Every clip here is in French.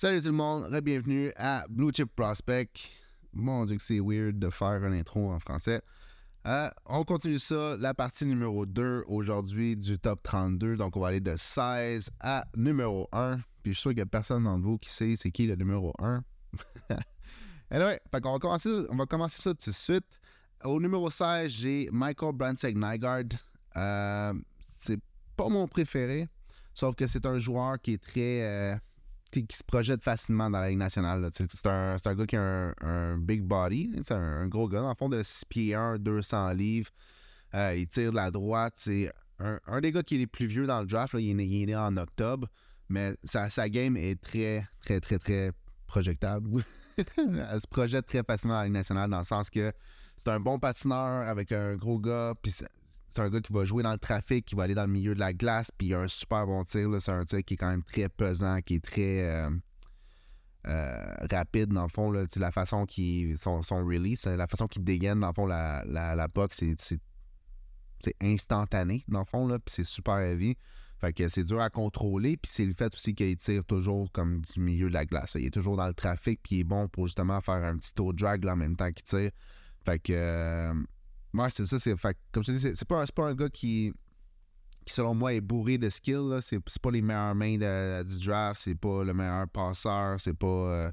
Salut tout le monde, bienvenue à Blue Chip Prospect. Mon dieu que c'est weird de faire une intro en français. Euh, on continue ça, la partie numéro 2 aujourd'hui du top 32. Donc on va aller de 16 à numéro 1. Puis je suis sûr qu'il n'y a personne d'entre vous qui sait c'est qui le numéro 1. anyway, fait on, va commencer, on va commencer ça tout de suite. Au numéro 16, j'ai Michael Bransek Nygaard. Euh, c'est pas mon préféré, sauf que c'est un joueur qui est très. Euh, qui se projette facilement dans la Ligue nationale. C'est un, un, gars qui a un, big body. C'est un, gros gars. Le fond, de 6 pieds 1, 200 livres. Euh, il tire de la droite. C'est un, des gars qui est les plus vieux dans le draft. Il, est né, en octobre. Mais sa, sa, game est très, très, très, très projectable. Elle se projette très facilement dans la Ligue nationale dans le sens que c'est un bon patineur avec un gros gars. Puis c'est un gars qui va jouer dans le trafic, qui va aller dans le milieu de la glace, puis il a un super bon tir. C'est un tir qui est quand même très pesant, qui est très euh, euh, rapide, dans le fond. Là, la façon qu'il. Son, son release, la façon qu'il dégaine, dans le fond, la, la, la c'est instantané, dans le fond, là, puis c'est super heavy. Fait que c'est dur à contrôler, puis c'est le fait aussi qu'il tire toujours comme du milieu de la glace. Il est toujours dans le trafic, puis il est bon pour justement faire un petit tour drag là, en même temps qu'il tire. Fait que. Euh, Ouais, c'est ça. C'est, fait, comme je dis, c'est pas, pas un gars qui, qui, selon moi, est bourré de skill. C'est, c'est pas les meilleures mains du draft. C'est pas le meilleur passeur. C'est pas. Euh,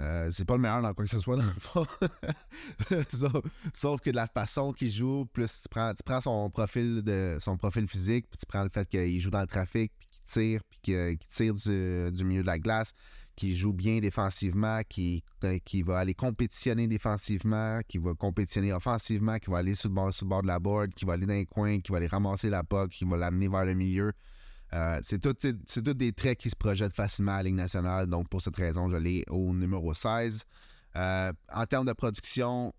euh, c'est pas le meilleur dans quoi que ce soit dans le fond. sauf, que de la façon qu'il joue, plus tu prends, tu prends son profil de son profil physique, puis tu prends le fait qu'il joue dans le trafic, puis qu'il tire, puis qu'il tire du, du, milieu de la glace qui joue bien défensivement, qui, euh, qui va aller compétitionner défensivement, qui va compétitionner offensivement, qui va aller sur le, bord, sur bord de la board, qui va aller dans les coins, qui va aller ramasser la puck, qui va l'amener vers le milieu. Euh, c'est tout, des traits qui se projettent facilement à la Ligue nationale. Donc, pour cette raison, je l'ai au numéro 16. Euh, en termes de production,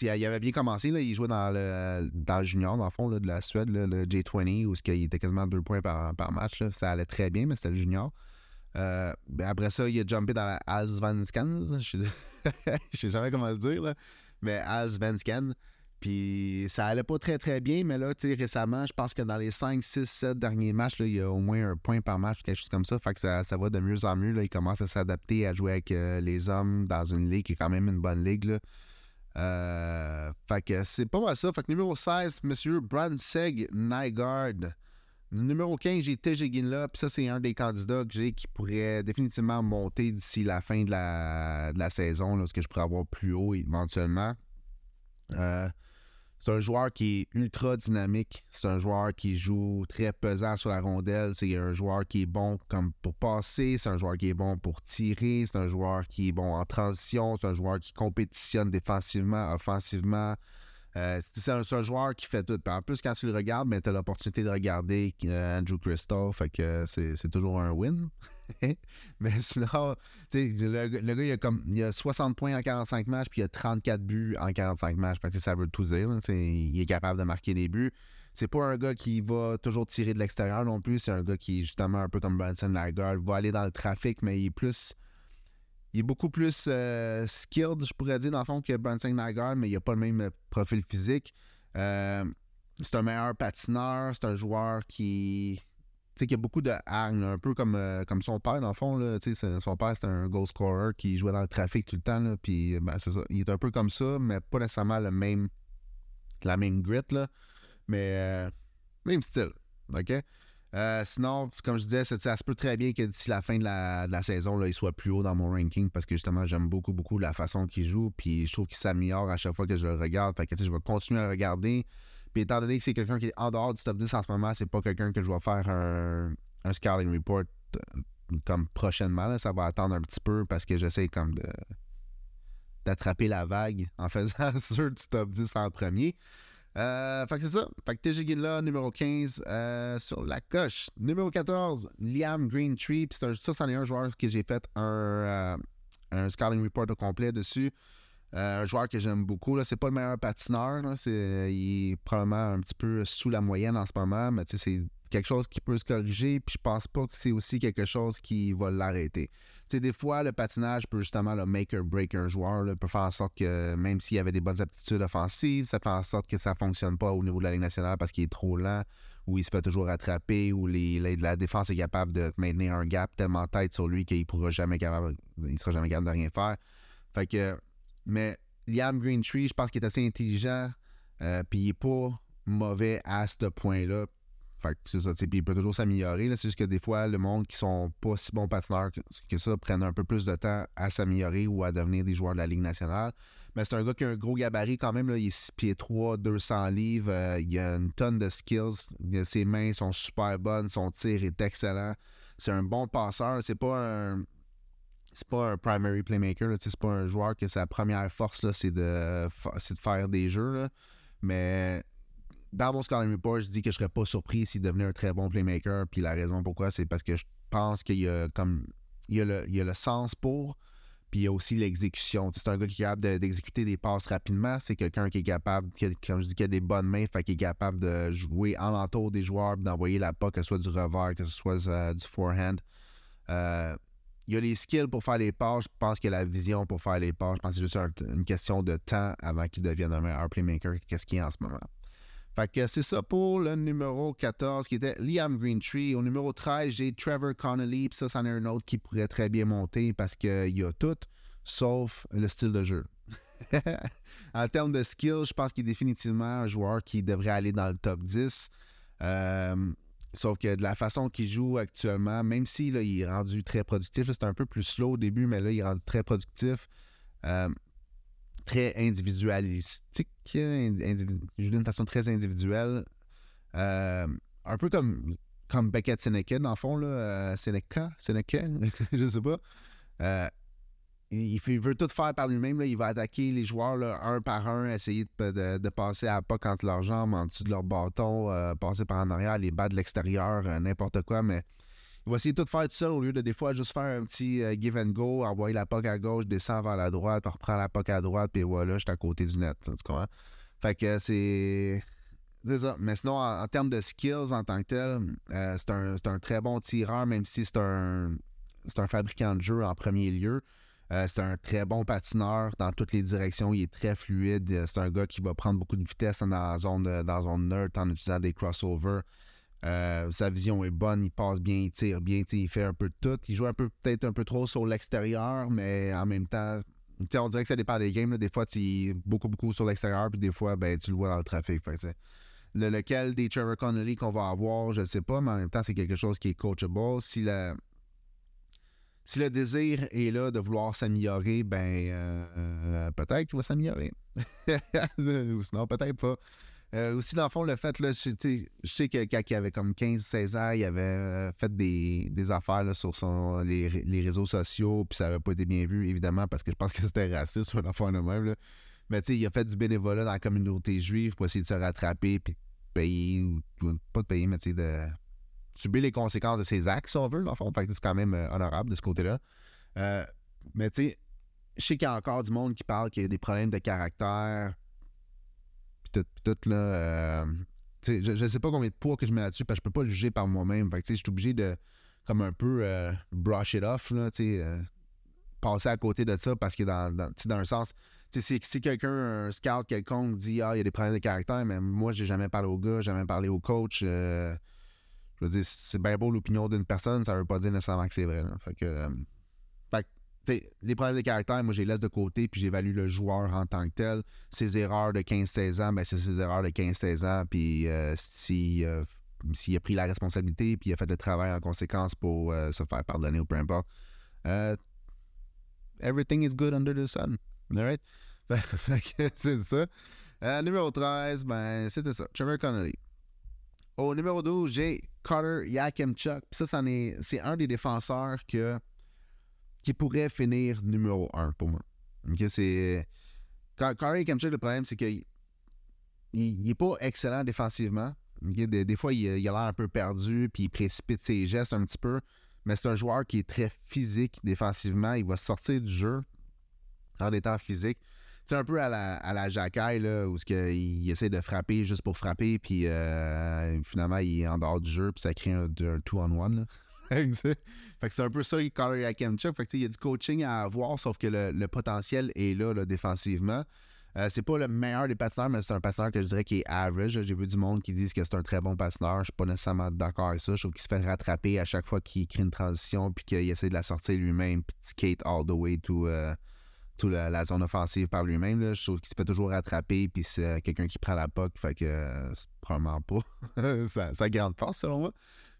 il avait bien commencé. Là, il jouait dans le, dans le junior, dans le fond, de la Suède, le J20, où il était quasiment deux points par, par match. Ça allait très bien, mais c'était le junior. Euh, ben après ça, il a jumpé dans la Allsvenskan. Je sais jamais comment le dire, là. mais Allsvenskan. Puis ça allait pas très très bien, mais là, récemment, je pense que dans les 5, 6, 7 derniers matchs, il y a au moins un point par match, quelque chose comme ça. Fait que ça, va de mieux en mieux. Il commence à s'adapter à jouer avec euh, les hommes dans une ligue qui est quand même une bonne ligue. Euh, fait que c'est pas mal ça. Fait que numéro 16, Monsieur Branseg Nygaard. Numéro 15, j'ai TG là, puis ça, c'est un des candidats que j'ai qui pourrait définitivement monter d'ici la fin de la, de la saison, là, ce que je pourrais avoir plus haut éventuellement. Euh, c'est un joueur qui est ultra dynamique. C'est un joueur qui joue très pesant sur la rondelle. C'est un joueur qui est bon comme pour passer. C'est un joueur qui est bon pour tirer. C'est un joueur qui est bon en transition. C'est un joueur qui compétitionne défensivement, offensivement. Euh, c'est un, joueur qui fait tout. en plus, quand tu le regardes, ben, tu as l'opportunité de regarder euh, Andrew Crystal. Fait que c'est toujours un win. Mais sinon, le, le, gars, il a, comme, il a 60 points en 45 matchs, puis il a 34 buts en 45 matchs. Ça veut tout dire. il est capable de marquer des buts. C'est pas un gars qui va toujours tirer de l'extérieur non plus. C'est un gars qui justement un peu comme Branson Lagarde, va aller dans le trafic, mais il est plus il est beaucoup plus euh, skilled, je pourrais dire, dans le fond, que Branson Nygaard, mais il n'a pas le même euh, profil physique. Euh, c'est un meilleur patineur, c'est un joueur qui. Tu sais, qui a beaucoup de hargne, un peu comme, comme son père, dans le fond. Là, son père, c'était un goal scorer qui jouait dans le trafic tout le temps. Là, puis, ben, c'est ça. Il est un peu comme ça, mais pas nécessairement le même, la même grit, là. Mais même style. OK? Euh, sinon, comme je disais, ça, se peut très bien que d'ici la fin de la, saison, il soit plus haut dans mon ranking parce que justement, j'aime beaucoup, beaucoup la façon qu'il joue. Puis je trouve qu'il s'améliore à chaque fois que je le regarde. Fait que je vais continuer à le regarder. Puis étant donné que c'est quelqu'un qui est en dehors du top 10 en ce moment, c'est pas quelqu'un que je vais faire un, un scouting report euh, comme prochainement. Ça va attendre un petit peu parce que j'essaie comme de d'attraper la vague en faisant ceux du top 10 en premier. Euh, fait que c'est ça. Fait que TG là, numéro 15 euh, sur la coche. Numéro 14, Liam Greentree. Puis ça, c'en est un joueur que j'ai fait un, euh, un scouting report au complet dessus. Euh, un joueur que j'aime beaucoup. C'est pas le meilleur patineur. Là. il est probablement un petit peu sous la moyenne en ce moment, mais c'est quelque chose qui peut se corriger, puis je pense pas que c'est aussi quelque chose qui va l'arrêter. Tu sais, des fois, le patinage peut justement le make or break un joueur, peut faire en sorte que même s'il avait des bonnes aptitudes offensives, ça fait en sorte que ça fonctionne pas au niveau de la Ligue nationale parce qu'il est trop lent où il se fait toujours attraper, où les, la défense est capable de maintenir un gap tellement tête sur lui qu'il pourra jamais capable, il sera jamais capable de rien faire. Fait que, mais Liam Greentree, je pense qu'il est assez intelligent, euh, puis il n'est pas mauvais à ce point-là. C'est ça, puis il peut toujours s'améliorer. C'est juste que des fois, le monde qui sont pas si bons patineurs que, ça prennent un peu plus de temps à s'améliorer ou à devenir des joueurs de la Ligue nationale. Mais c'est un gars qui a un gros gabarit quand même. Là. Il est 6 pieds 3, 200 livres. Euh, il a une tonne de skills. Ses mains sont super bonnes. Son tir est excellent. C'est un bon passeur. C'est pas un. C'est pas un primary playmaker. C'est pas un joueur que sa première force, c'est de, de faire des jeux. Mais dans mon scoring report, je dis que je serais pas surpris s'il devenait un très bon playmaker. Puis la raison pourquoi, c'est parce que je pense qu'il y a comme. Il y a le, il y a le sens pour. Puis il y a aussi l'exécution. C'est un gars qui est capable d'exécuter des passes rapidement. C'est quelqu'un qui est capable, comme je dis, qui a des bonnes mains, fait qu'il est capable de jouer en l'entour des joueurs, d'envoyer la PA, que ce soit du revers, que ce soit euh, du forehand. Euh, il y a les skills pour faire les passes. Je pense qu'il y a la vision pour faire les passes. Je pense que c'est juste une question de temps avant qu'il devienne un meilleur playmaker qu'est-ce qu'il est en ce moment. Fait que c'est ça pour le numéro 14 qui était Liam Greentree. Au numéro 13, j'ai Trevor Connolly. Puis ça, c'en est un autre qui pourrait très bien monter parce qu'il y a tout sauf le style de jeu. en termes de skill, je pense qu'il est définitivement un joueur qui devrait aller dans le top 10. Euh, sauf que de la façon qu'il joue actuellement, même s'il il est rendu très productif, c'est un peu plus slow au début, mais là, il est rendu très productif. Euh, très individualistique, joue d'une façon très individuelle. Euh, un peu comme, comme Beckett Seneca, dans le fond, là, Seneca, Seneca, je sais pas il, veut tout faire par lui-même. Il va attaquer les joueurs un par un, essayer de, passer à pas quand leurs jambes en dessous de leur bâton, euh, passer par en arrière, les bas de l'extérieur, euh, n'importe quoi. Mais il va essayer de tout faire tout seul au lieu de des fois juste faire un petit euh, give and go, envoyer la POC à gauche, descendre vers la droite, reprendre la POC à droite, puis voilà, je suis à côté du net. Comprends? Fait que c'est. C'est ça. Mais sinon, en, termes de skills en tant que tel, c'est un, très bon tireur, même si c'est un, un fabricant de jeu en premier lieu. Euh, c'est un très bon patineur dans toutes les directions. Il est très fluide. Euh, c'est un gars qui va prendre beaucoup de vitesse dans la zone, dans la zone nerd en utilisant des crossovers. Euh, sa vision est bonne, il passe bien, il tire bien, il fait un peu de tout. Il joue un peu peut-être un peu trop sur l'extérieur, mais en même temps, on dirait que ça dépend des games. Des fois, tu beaucoup, beaucoup sur l'extérieur, puis des fois, ben, tu le vois dans le trafic. le, lequel des Trevor Connolly qu'on va avoir, je ne sais pas, mais en même temps, c'est quelque chose qui est coachable. Si si le désir est là de vouloir s'améliorer, ben euh, euh, peut-être qu'il va s'améliorer. Ou sinon, peut-être pas. Euh, aussi, dans le fond, le fait, là, je, sais que quand il avait comme 15-16 ans, il avait fait des, affaires sur son, les, réseaux sociaux, puis ça n'avait pas été bien vu, évidemment, parce que je pense que c'était raciste, une affaire de même. Là. Mais tu sais, il a fait du bénévolat dans la communauté juive pour essayer de se rattraper, puis payer, ou pas de payer, mais tu sais, de subir les conséquences de ses actes, si on veut, le fond. Fait c'est quand même euh, honorable de ce côté-là. Euh, mais tu sais, je sais qu'il y a encore du monde qui parle qu'il y a des problèmes de caractère. Puis tout, là. Euh, je, ne sais pas combien de poids que je mets là-dessus parce que je peux pas juger par moi-même. Je suis obligé de, comme un peu, brush it off, là, passer à côté de ça parce que dans, dans, dans un sens, si, si quelqu'un, un scout quelconque, dit Ah, il y a des problèmes de caractère, mais moi, j'ai jamais parlé au gars, jamais parlé au coach je veux dire, c'est bien beau l'opinion d'une personne, ça veut pas dire nécessairement que c'est vrai. Fait que, euh, les problèmes de caractère, moi, je les laisse de côté, puis j'évalue le joueur en tant que tel. Ses erreurs de 15-16 ans, ben, c'est ses erreurs de 15-16 ans, puis euh, s'il a pris la responsabilité, puis il a fait le travail en conséquence pour euh, se faire pardonner ou peu importe. everything is good under the sun. Alright? C'est ça. numéro 13, ben, c'était ça. Trevor Connolly. Au numéro 12, j'ai Carter Yakimchuk. ça, c'est un des défenseurs que, qui pourrait finir numéro 1 pour moi. c'est, Carter Yakimchuk, le problème, c'est qu'il n'est pas excellent défensivement. Des, fois, il, a l'air un peu perdu, puis il précipite ses gestes un petit peu. Mais c'est un joueur qui est très physique défensivement. Il va sortir du jeu en étant physique c'est un peu à la, à la où il essaie de frapper juste pour frapper, puis euh, finalement, il est en dehors du jeu, puis ça crée un, two-on-one. fait que c'est un peu ça, Carter Yakemchuk. Fait que, il y a du coaching à avoir, sauf que le, potentiel est là, défensivement. Euh, c'est pas le meilleur des patineurs, mais c'est un patineur que je dirais qui est average. J'ai vu du monde qui disent que c'est un très bon patineur. Je suis pas nécessairement d'accord avec ça. Je trouve qu'il se fait rattraper à chaque fois qu'il crée une transition puis qu'il essaie de la sortir lui-même puis skate all the way to, euh, la, zone offensive par lui-même. Je trouve qu'il se fait toujours rattraper puis c'est quelqu'un qui prend la puck. Fait que euh, c'est probablement pas sa, sa grande force selon moi.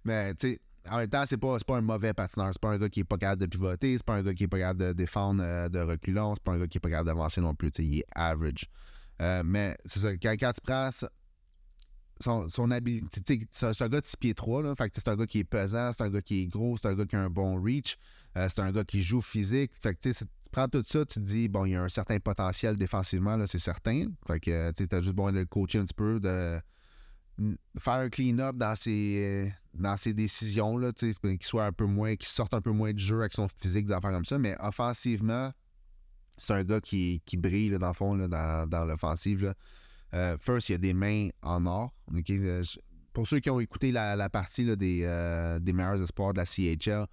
Mais tu sais, en même temps, c'est pas, pas un mauvais patineur. C'est pas un gars qui est pas capable de pivoter. C'est pas un gars qui est pas capable de défendre euh, de reculons. C'est pas un gars qui est pas capable d'avancer non plus. il est average. Euh, mais c'est ça. Quand, tu prends son, son habilité, c'est un gars de 6 pieds 3. Là, fait c'est un gars qui est pesant. C'est un gars qui est gros. C'est un gars qui a un bon reach. Euh, c'est un gars qui joue physique. Fait que, tu prends tout ça, tu te dis, bon, il y a un certain potentiel défensivement, c'est certain. Fait que, tu as juste besoin de le coacher un petit peu, de faire un clean-up dans ses, dans ses décisions, là, qu'il soit un peu moins, qu'il sorte un peu moins de jeu avec son physique, des affaires comme ça. Mais offensivement, c'est un gars qui, qui brille dans le fond, dans, dans l'offensive. Euh, first, il y a des mains en or. Euh, pour ceux qui ont écouté la, partie des, euh, des meilleurs espoirs de la CHL,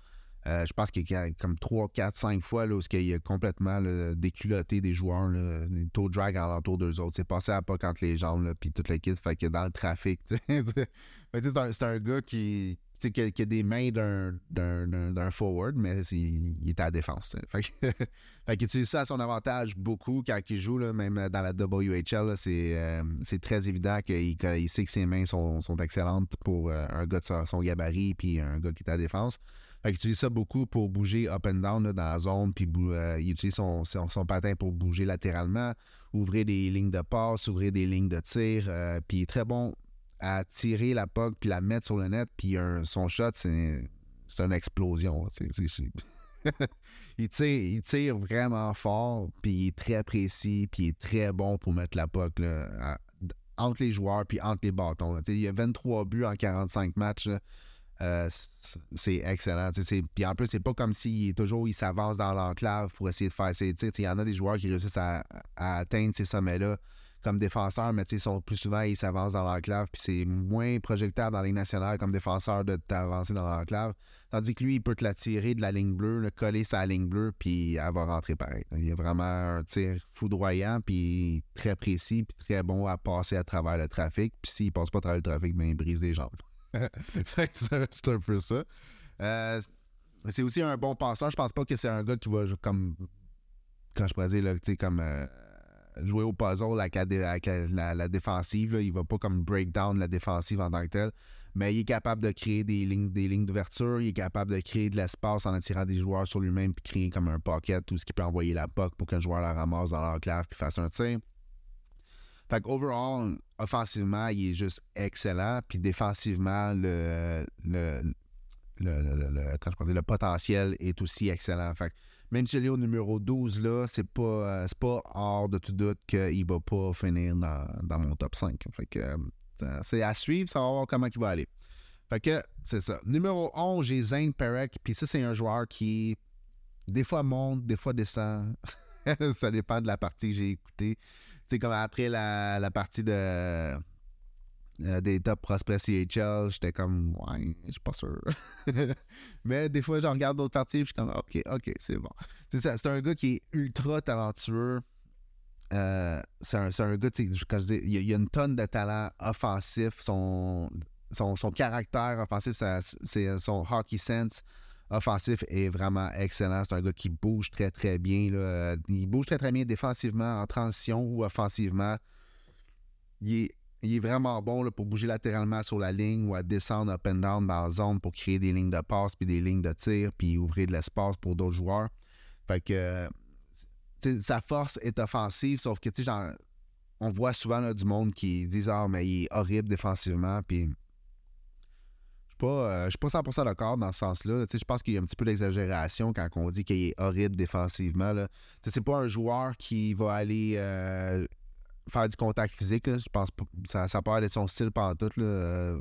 je pense qu'il y a comme 3, 4, 5 fois là, où il a complètement déculotté des joueurs, là, des taux de drag l'entour d'eux autres. C'est passé à pas entre les jambes, puis toute l'équipe. Fait que dans le trafic, c'est un, gars qui, qui, a, des mains d'un forward, mais il, est à la défense. Fait que, fait utilise ça à son avantage beaucoup quand il joue, là, même dans la WHL. Euh, c'est très évident qu'il il sait que ses mains sont, sont excellentes pour euh, un gars de son gabarit puis un gars qui est à la défense. Fait il utilise ça beaucoup pour bouger up and down dans la zone, puis euh, il utilise son, son, patin pour bouger latéralement, ouvrir des lignes de passe, ouvrir des lignes de tir. Puis il est très bon à tirer la puck puis la mettre sur le net. Puis son shot, c'est une explosion. il, tire, il tire vraiment fort, puis il est très précis, puis il est très bon pour mettre la puck entre les joueurs puis entre les bâtons. Il y a 23 buts en 45 matchs. Euh, c'est excellent. Puis en plus, c'est pas comme s'il toujours il s'avance dans l'enclave pour essayer de faire ses tirs. Il y en a des joueurs qui réussissent à, atteindre ces sommets-là comme défenseurs, mais sont plus souvent ils s'avancent dans l'enclave, puis c'est moins projectable dans la ligne nationale comme défenseur de t'avancer dans l'enclave. Tandis que lui, il peut te la tirer de la ligne bleue, le coller sa ligne bleue, puis elle va rentrer pareil. Il y a vraiment un tir foudroyant, puis très précis, puis très bon à passer à travers le trafic. Puis s'il passe pas à travers le trafic, ben, il brise des jambes. c'est un peu ça. Euh, c'est aussi un bon passeur. Je pense pas que c'est un gars qui va comme quand je pourrais dire là, comme euh, jouer au puzzle avec la, défensive. Là. Il va pas comme break down la défensive en tant que tel. Mais il est capable de créer des lignes, des lignes d'ouverture. Il est capable de créer de l'espace en attirant des joueurs sur lui-même puis créer comme un pocket tout ce qui peut envoyer la puck pour qu'un joueur la ramasse dans l'enclave puis fasse un tir. Fait qu'overall, offensivement, il est juste excellent. Puis défensivement, le, le, le, le potentiel est aussi excellent. Fait que au numéro 12, là, c'est pas, euh, pas hors de tout doute qu'il va pas finir dans, mon top 5. Fait que euh, c'est à suivre, ça va voir comment il va aller. Fait que c'est ça. Numéro 11, j'ai Zane Perek. Puis ça, c'est un joueur qui des fois monte, des fois descend. ça dépend de la partie que j'ai écoutée c'est comme après la, partie de euh, des top prospects CHL, j'étais comme ouais, je suis pas sûr. Mais des fois, je regarde d'autres parties, je suis comme ok, ok, c'est bon. C'est un gars qui est ultra talentueux. Euh, c'est un, un, gars, quand je dis, il y, a, une tonne de talent offensif. Son, son, son caractère offensif, c'est son hockey sense offensif est vraiment excellent. C'est un gars qui bouge très, très bien. Il bouge très, très bien défensivement, en transition ou offensivement. Il est, vraiment bon pour bouger latéralement sur la ligne ou à descendre up and down dans la zone pour créer des lignes de passe puis des lignes de tir puis ouvrir de l'espace pour d'autres joueurs. Fait que sa force est offensive, sauf que sais, on voit souvent du monde qui disent Ah, mais il est horrible défensivement. Puis euh, je suis pas 100% d'accord dans ce sens-là. Je pense qu'il y a un petit peu d'exagération quand on dit qu'il est horrible défensivement. C'est pas un joueur qui va aller euh, faire du contact physique. Je pense pas. Ça, ça peut être son style pendant tout. Là.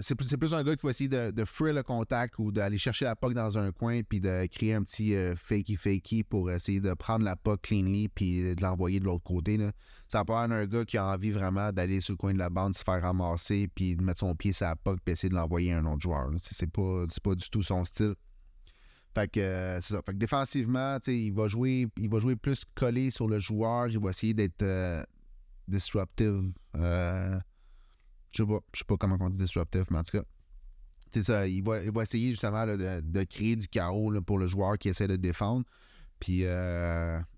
C'est plus, un gars qui va essayer de, de le contact ou d'aller chercher la puck dans un coin puis de créer un petit euh, fakey-fakey pour essayer de prendre la puck cleanly puis de l'envoyer de l'autre côté. Là. Ça peut être un gars qui a envie vraiment d'aller sur le coin de la bande, se faire ramasser puis de mettre son pied sur la puck puis essayer de l'envoyer à un autre joueur. C'est pas, pas du tout son style. Fait que euh, c'est ça. Fait que défensivement, il va jouer. Il va jouer plus collé sur le joueur. Il va essayer d'être euh, disruptive. Euh, je sais pas. Je sais pas comment on dit disruptive, mais en tout cas. C'est ça. Il va, il va essayer justement de, de, créer du chaos pour le joueur qui essaie de défendre. Puis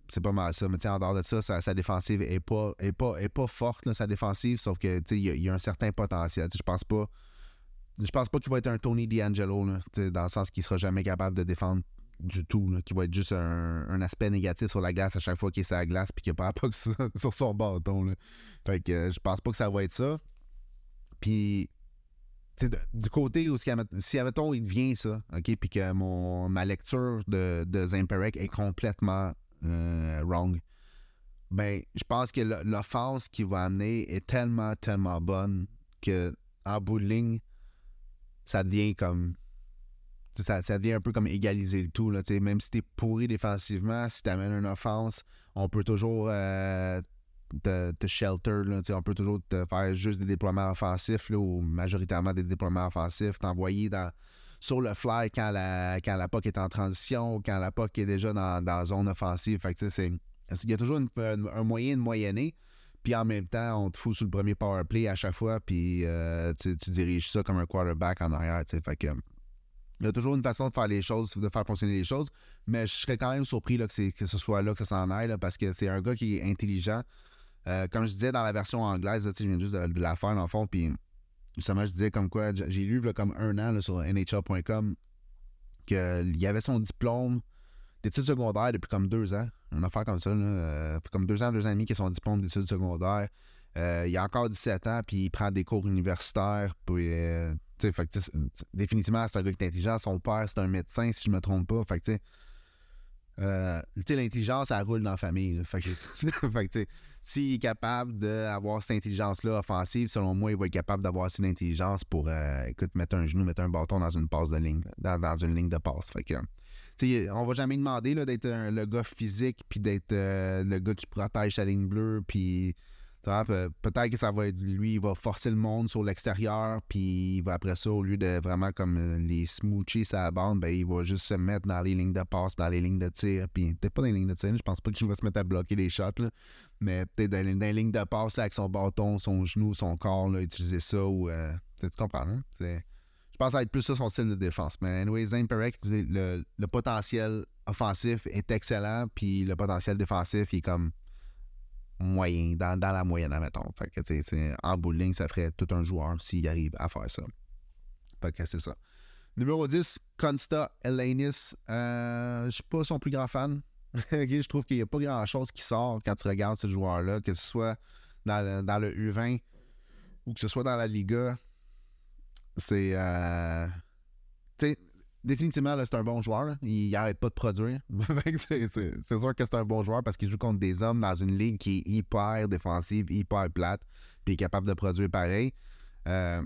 c'est pas mal ça. Mais en dehors de ça, sa, défensive est pas, est pas, est pas forte, sa défensive, sauf que il y, y, a un certain potentiel. Je pense pas je pense pas qu'il va être un Tony D'Angelo, dans le sens qu'il sera jamais capable de défendre du tout, qu'il va être juste un, aspect négatif sur la glace à chaque fois qu'il est sur la glace puis qu'il a pas sur, sur son bâton. Là. Fait que euh, je pense pas que ça va être ça. Puis du côté où si admettons il devient ça, OK, puis que mon ma lecture de, de est complètement euh, wrong. Ben, je pense que l'offense qu'il va amener est tellement, tellement bonne que en bout de ligne, ça devient comme. Ça, ça, devient un peu comme égaliser le tout. Là, même si t'es pourri défensivement, si t'amènes une offense, on peut toujours euh, te, shelter. Là, on peut toujours te faire juste des déploiements offensifs là, ou majoritairement des déploiements offensifs, t'envoyer dans sur le fly quand la, quand la POC est en transition ou quand la POC est déjà dans, la zone offensive. Il y a toujours un moyen de moyenner. Puis en même temps, on te fout sous le premier power play à chaque fois, puis euh, tu, diriges ça comme un quarterback en arrière. Il y a toujours une façon de faire les choses, de faire fonctionner les choses, mais je serais quand même surpris là, que, ce soit là que ça s'en aille, parce que c'est un gars qui est intelligent. Euh, comme je disais dans la version anglaise, je viens juste de, la faire dans le fond, puis justement, je disais comme quoi, j'ai lu comme un an sur NHL.com qu'il y avait son diplôme d'études secondaires depuis comme deux ans. Une affaire comme ça. Là, euh, comme deux ans, deux ans et demi qu'il a son diplôme d'études secondaires. Euh, il a encore 17 ans, puis il prend des cours universitaires. Puis, euh, fait, définitivement, c'est un gars qui est intelligent. Son père, c'est un médecin, si je me trompe pas. Fait que, l'intelligence, ça roule dans la famille. Fait que, s'il est capable d'avoir cette intelligence-là offensive, selon moi, il va être capable d'avoir assez d'intelligence pour, écoute, mettre un genou, mettre un bâton dans une passe de ligne, dans, dans une ligne de passe. Fait que, on va jamais demander d'être le gars physique puis d'être euh, le gars qui protège sa ligne bleue puis peut-être que ça va être lui il va forcer le monde sur l'extérieur puis il va après ça au lieu de vraiment comme euh, les smoochies sa bande ben il va juste se mettre dans les lignes de passe dans les lignes de tir puis peut-être pas dans les lignes de tir je pense pas qu'il va se mettre à bloquer les shots mais peut-être dans, les lignes de passe avec son bâton son genou son corps utiliser ça ou euh, tu comprends hein? Je pense va être plus ça son style de défense. Mais anyway, Zane le, le, potentiel offensif est excellent, puis le potentiel défensif est comme moyen, dans, la moyenne, admettons. Fait en bout ça ferait tout un joueur s'il arrive à faire ça. Fait que c'est ça. Numéro 10, Consta Elanis. Euh, je suis pas son plus grand fan. je trouve qu'il n'y a pas grand-chose qui sort quand tu regardes ce joueur-là, que ce soit dans dans le U20 ou que ce soit dans la Liga. C'est. Euh, définitivement, c'est un bon joueur. Il n'arrête pas de produire. c'est sûr que c'est un bon joueur parce qu'il joue contre des hommes dans une ligue qui est hyper défensive, hyper plate, puis est capable de produire pareil. Euh,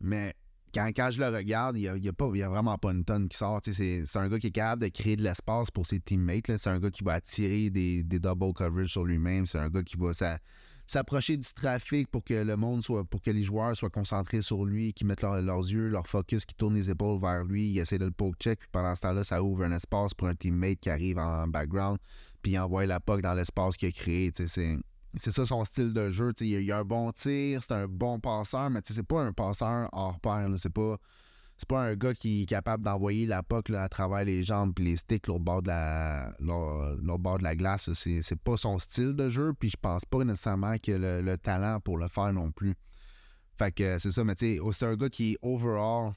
mais quand, je le regarde, il n'y a, a, a, vraiment pas une tonne qui sort. C'est un gars qui est capable de créer de l'espace pour ses teammates. C'est un gars qui va attirer des, des double coverage sur lui-même. C'est un gars qui va. Ça, s'approcher du trafic pour que le monde soit, pour que les joueurs soient concentrés sur lui, qu'ils mettent leurs yeux, leur focus, qu'ils tournent les épaules vers lui, ils essaient de le poke check, puis pendant ce temps-là, ça ouvre un espace pour un teammate qui arrive en background, puis il envoie la puck dans l'espace qu'il a créé. C'est ça son style de jeu. Il y, a un bon tir, c'est un bon passeur, mais c'est pas un passeur hors pair. C'est pas c'est pas un gars qui est capable d'envoyer la puck à travers les jambes et les sticks l'autre bord de la bord de la glace. C'est pas son style de jeu, puis je pense pas nécessairement qu'il a le, talent pour le faire non plus. Fait que c'est ça, mais tu sais, c'est un gars qui, overall,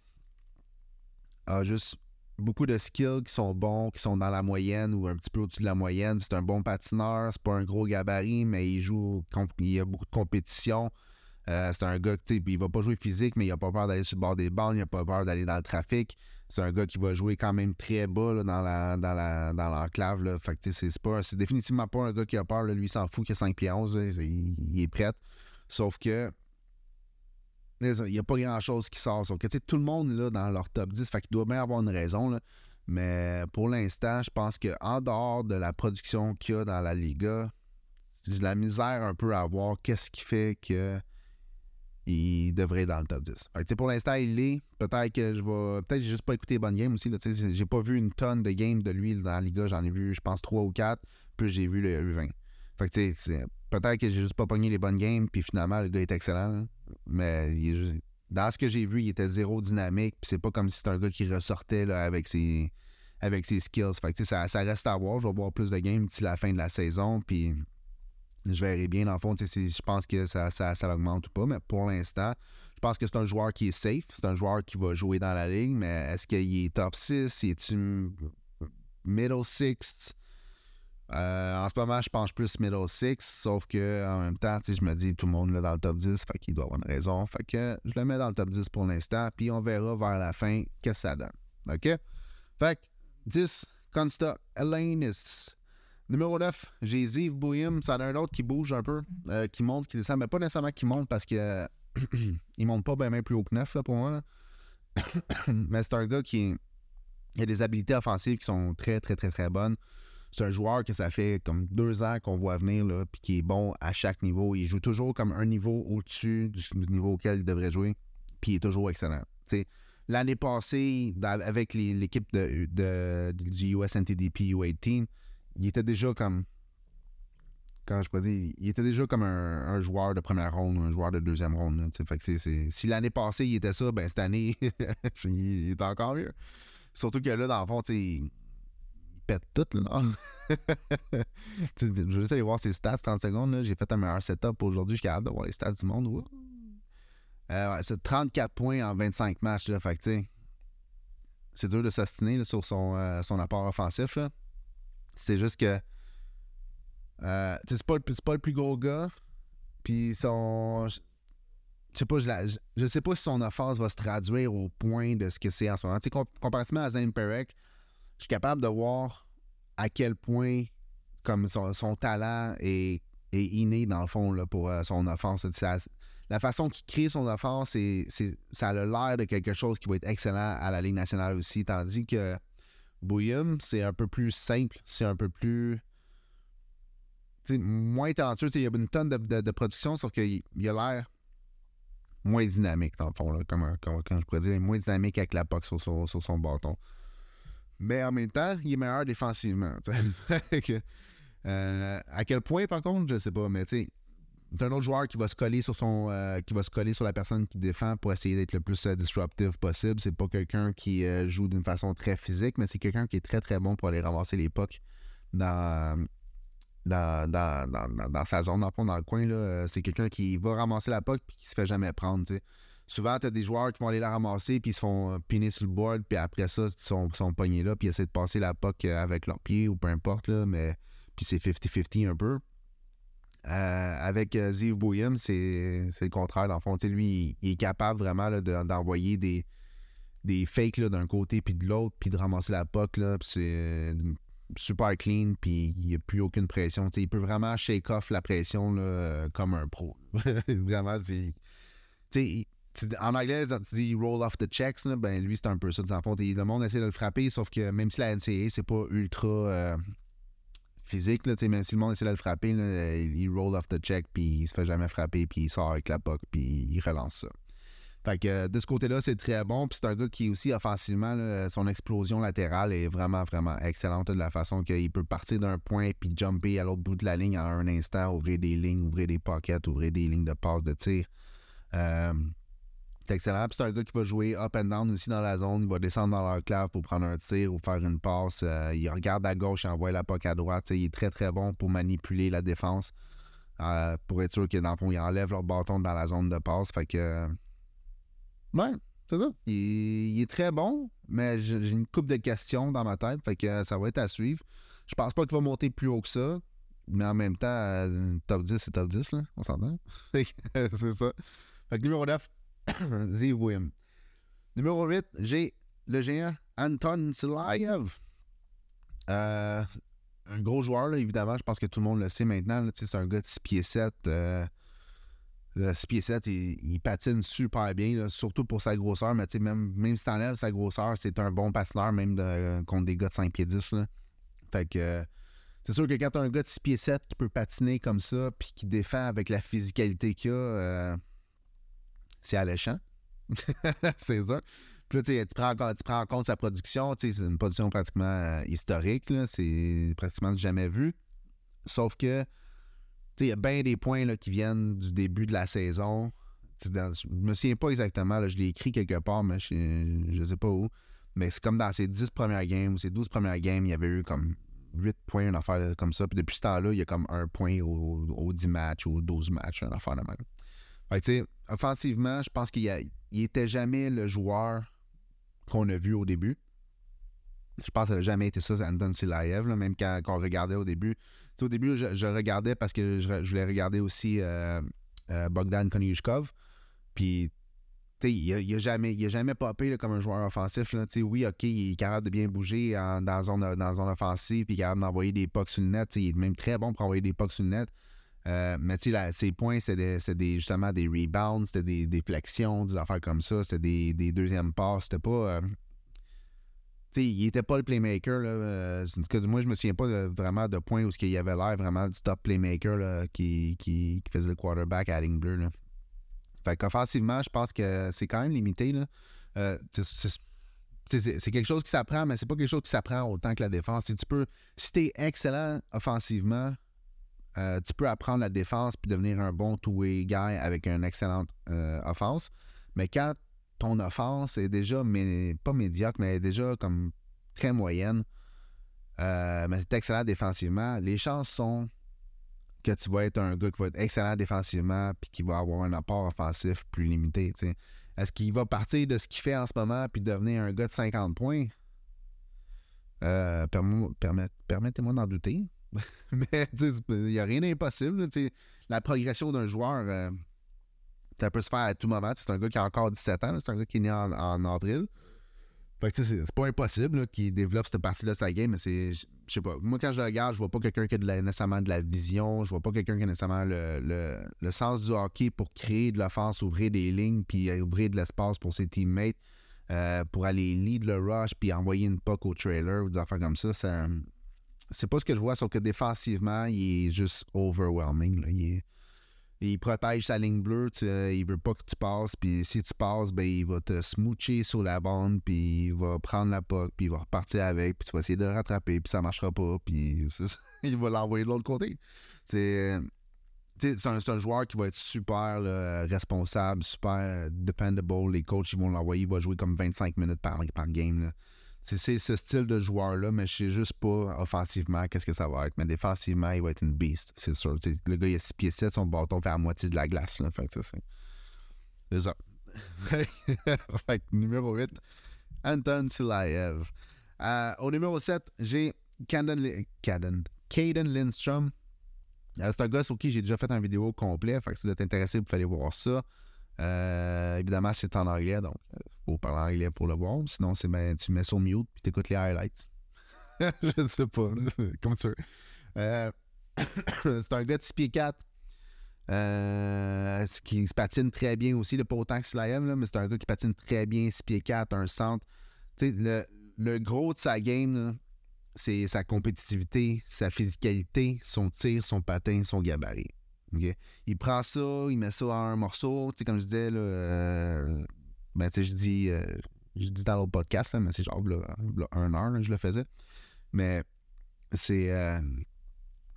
a juste beaucoup de skills qui sont bons, qui sont dans la moyenne ou un petit peu au-dessus de la moyenne. C'est un bon patineur, c'est pas un gros gabarit, mais il joue, il a beaucoup de compétition. Euh, c'est un gars qui, il va pas jouer physique, mais il a pas peur d'aller sur le bord des bandes, il a pas peur d'aller dans le trafic. C'est un gars qui va jouer quand même très bas dans la dans la dans l'enclave. Fait que c'est. C'est définitivement pas un gars qui a peur. Lui, il s'en fout qu'il a 5 pieds 11. il, est prêt. Sauf que. Il n'y a pas grand chose qui sort. Sauf que tout le monde là, dans leur top 10. Fait qu'il doit bien avoir une raison. Là. Mais pour l'instant, je pense qu'en dehors de la production qu'il y a dans la Liga, j'ai la misère un peu à voir qu'est-ce qui fait que il devrait être dans le top 10. Fait pour l'instant, il est. Peut-être que je vais. Peut-être j'ai juste pas écouté les bonnes games aussi. J'ai pas vu une tonne de games de lui dans la Liga. J'en ai vu, je pense, 3 ou 4. Puis j'ai vu le U20. Fait que peut-être que j'ai juste pas pogné les bonnes games. Puis finalement, le gars est excellent. Mais dans ce que j'ai vu, il était zéro dynamique. Puis c'est pas comme si c'était un gars qui ressortait là, avec ses avec ses skills. Fait que, ça, ça reste à voir. Je vais voir plus de games d'ici la fin de la saison. Puis je verrai bien, dans le fond, je pense que ça, ça, ça ou pas. Mais pour l'instant, je pense que c'est un joueur qui est safe. C'est un joueur qui va jouer dans la ligue. Mais est-ce qu'il est top 6? Est-tu middle 6? Euh, en ce moment, je pense plus middle 6, sauf que en même temps, je me dis tout le monde là dans le top 10, fait qu'il doit avoir une raison. Fait que je le mets dans le top 10 pour l'instant, puis on verra vers la fin qu'est-ce que ça donne. OK? Fait que 10, Consta Elanis. Numéro 9, j'ai Ziv. Ça a un autre qui bouge un peu, euh, qui monte, qui descend, mais pas nécessairement qui monte parce que il monte pas bien plus haut que 9 là, pour moi. mais c'est un gars qui a des habilités offensives qui sont très, très, très, très bonnes. C'est un joueur que ça fait comme deux ans qu'on voit venir, puis qui est bon à chaque niveau. Il joue toujours comme un niveau au-dessus du niveau auquel il devrait jouer, puis il est toujours excellent. L'année passée, avec l'équipe de, du USNTDP U18, il était déjà comme. Quand je peux dire, il était déjà comme un, joueur de première ronde un joueur de deuxième ronde. si l'année passée, il était ça, ben cette année, il, est encore mieux. Surtout que là, dans le fond, il pète tout. Je vais juste aller voir ses stats 30 secondes. J'ai fait un meilleur setup aujourd'hui. Je suis capable de voir les stats du monde. Euh, c'est 34 points en 25 matchs. Là, fait c'est dur de s'astiner sur son, euh, son apport offensif. Là. C'est juste que. Euh, c'est pas, pas, le plus gros gars. Puis son. Je sais pas, je, je, sais pas si son offense va se traduire au point de ce que c'est en ce moment. comparativement à Zane Perek, je suis capable de voir à quel point comme son, talent est, est, inné dans le fond là, pour euh, son offense. la façon qu'il crée son offense, c'est, ça a l'air de quelque chose qui va être excellent à la Ligue nationale aussi. Tandis que Bouillum, c'est un peu plus simple, c'est un peu plus moins talentueux. Il y a une tonne de, production, sauf qu'il a l'air moins dynamique, dans le fond, là, comme, je pourrais dire, moins dynamique avec la POC sur, son bâton. Mais en même temps, il est meilleur défensivement. Euh, à quel point, par contre, je sais pas, mais tu sais, c'est un autre joueur qui va se coller sur son euh, qui va se coller sur la personne qui défend pour essayer d'être le plus euh, disruptive possible. C'est pas quelqu'un qui euh, joue d'une façon très physique, mais c'est quelqu'un qui est très très bon pour aller ramasser les pucks dans, dans, dans, sa zone, dans, dans le coin. C'est quelqu'un qui va ramasser la puck et qui se fait jamais prendre. Souvent, tu as des joueurs qui vont aller la ramasser puis ils se font piner sur le board, puis après ça, ils sont, sont pognés là, puis ils essaient de passer la puck avec leurs pieds ou peu importe, là, mais puis c'est 50-50 un peu. Euh, avec euh, Ziv Bouillum, c'est le contraire. Dans fond, lui, il, est capable vraiment d'envoyer des, des fakes d'un côté puis de l'autre, puis de ramasser la puck. C'est euh, super clean, puis il n'y a plus aucune pression. il peut vraiment shake off la pression comme un pro. vraiment, c'est. En anglais, tu dis roll off the checks, ben lui, c'est un peu ça. Le, le monde essaie de le frapper, sauf que même si la NCA, c'est pas ultra physique, là, même si le monde essaie de le frapper, il roll off the check, puis il se fait jamais frapper, puis il sort avec la puck, puis il relance ça. De ce côté-là, c'est très bon. Puis c'est un gars qui aussi offensivement, son explosion latérale est vraiment, vraiment excellente de la façon qu'il peut partir d'un point puis jumper à l'autre bout de la ligne en un instant, ouvrir des lignes, ouvrir des pockets, ouvrir des lignes de passe de tir. Euh, c'est excellent. C'est un gars qui va jouer up and down aussi dans la zone. Il va descendre dans leur clave pour prendre un tir ou faire une passe. Euh, il regarde à gauche et envoie la POC à droite. il est très très bon pour manipuler la défense. Euh, pour être sûr que dans le fond, ils enlèvent leur bâton dans la zone de passe. Fait que. Ouais, c'est ça. Il, est très bon, mais j'ai une coupe de questions dans ma tête. Fait que ça va être à suivre. Je pense pas qu'il va monter plus haut que ça. Mais en même temps, euh, top 10, c'est top 10, là. On s'entend? c'est ça. Fait que numéro 9, Ziv William. Numéro 8, j'ai le géant Anton Silayev. Euh, un gros joueur, évidemment. Je pense que tout le monde le sait maintenant. C'est un gars de 6 pieds 7. 6 euh, pieds 7, il, patine super bien, surtout pour sa grosseur. Mais même, même si t'enlèves sa grosseur, c'est un bon patineur, même contre des gars de 5 pieds 10. Fait que. c'est sûr que quand t'as un gars de 6 pieds 7 qui peut patiner comme ça, puis qui défend avec la physicalité qu'il a, euh, c'est alléchant. c'est ça. Puis là, tu prends, tu prends en compte sa production. C'est une production pratiquement euh, historique. C'est pratiquement jamais vu. Sauf que il y a bien des points là, qui viennent du début de la saison. Dans, je me souviens pas exactement, je l'ai écrit quelque part, mais je, ne sais pas où. Mais c'est comme dans ces 10 premières games, ces 12 premières games, il y avait eu comme 8 points, une affaire comme ça. Puis depuis ce temps-là, il y a comme un point aux, 10 matchs, aux 12 matchs, une affaire de même. Offensivement, je pense qu'il n'était jamais le joueur qu'on a vu au début. Je pense que ça n'a jamais été ça, Anton Silaev, même quand, on regardait au début. au début, je, regardais parce que je, voulais regarder aussi euh, euh, Bogdan Konyushkov. Puis, il n'a jamais, a jamais popé comme un joueur offensif. Oui, OK, il est capable de bien bouger dans, zone, dans zone offensive, puis il est capable d'envoyer des pucks sur le net. il est même très bon pour envoyer des pucks sur le net. Euh, mais tu sais, ses points, c'était justement des rebounds, c'était des, des, flexions, des affaires comme ça, c'était des, des, deuxièmes passes. C'était pas. Euh, tu sais, il était pas le playmaker. Là, euh, moi, je me souviens pas vraiment de points où il y avait l'air vraiment du top playmaker là, qui, qui, faisait le quarterback à ligne. Fait qu'offensivement, je pense que c'est quand même limité. Là. c'est quelque chose qui s'apprend, mais c'est pas quelque chose qui s'apprend autant que la défense. tu peux, si tu es excellent offensivement, euh, tu peux apprendre la défense puis devenir un bon two-way guy avec une excellente euh, offense. Mais quand ton offense est déjà, pas médiocre, mais déjà comme très moyenne, euh, mais c'est excellent défensivement, les chances sont que tu vas être un gars qui va être excellent défensivement puis qui va avoir un apport offensif plus limité. Est-ce qu'il va partir de ce qu'il fait en ce moment puis devenir un gars de 50 points? Permettez-moi d'en douter. mais il n'y a rien d'impossible. La progression d'un joueur, euh, ça peut se faire à tout moment. C'est un gars qui a encore 17 ans, c'est un gars qui est né en, avril. Fait que c'est pas impossible qu'il développe cette partie-là de sa game, mais c'est. Je sais pas. Moi, quand je le regarde, je vois pas quelqu'un qui a nécessairement de la vision. Je vois pas quelqu'un qui a nécessairement le, sens du hockey pour créer de l'offense, ouvrir des lignes, puis ouvrir de l'espace pour ses teammates, euh, pour aller lead le rush, puis envoyer une puck au trailer ou des affaires comme ça. ça c'est pas ce que je vois, sauf que défensivement, il est juste overwhelming. Il, protège sa ligne bleue, tu, il veut pas que tu passes, puis si tu passes, ben, il va te smoocher sur la bande, puis il va prendre la puck, puis il va repartir avec, puis tu vas essayer de le rattraper, puis ça marchera pas, puis il va l'envoyer de l'autre côté. C'est un, joueur qui va être super responsable, super dependable. Les coachs ils vont l'envoyer, il va jouer comme 25 minutes par game. C'est ce style de joueur-là, mais je sais juste pas offensivement qu'est-ce que ça va être. Mais défensivement, il va être une beast, c'est sûr. le gars, il a 6 pieds 7, son bâton fait à moitié de la glace. Là, fait c'est ça. fait numéro 8, Anton Silaev. Euh, au numéro 7, j'ai Caden, Caden, Lindstrom. Euh, c'est un gars sur qui j'ai déjà fait une vidéo complet. Fait que si vous êtes intéressé, vous pouvez aller voir ça. Euh, évidemment, c'est en anglais, donc il euh, faut parler anglais pour le voir. Sinon, c'est tu mets sur mute puis tu écoutes les highlights. je sais pas, comme ça. Euh, c'est un gars de 6 pieds 4. qui se patine très bien aussi, pas autant que mais c'est un gars qui patine très bien, 6 pieds 4, un centre. Le, le, gros de sa game, c'est sa compétitivité, sa physicalité, son tir, son patin, son gabarit. Il prend ça, il met ça en un morceau. comme je disais, là, euh, ben, je dis, euh, dis dans l'autre podcast, mais c'est genre un heure, je le faisais. Mais c'est. Euh,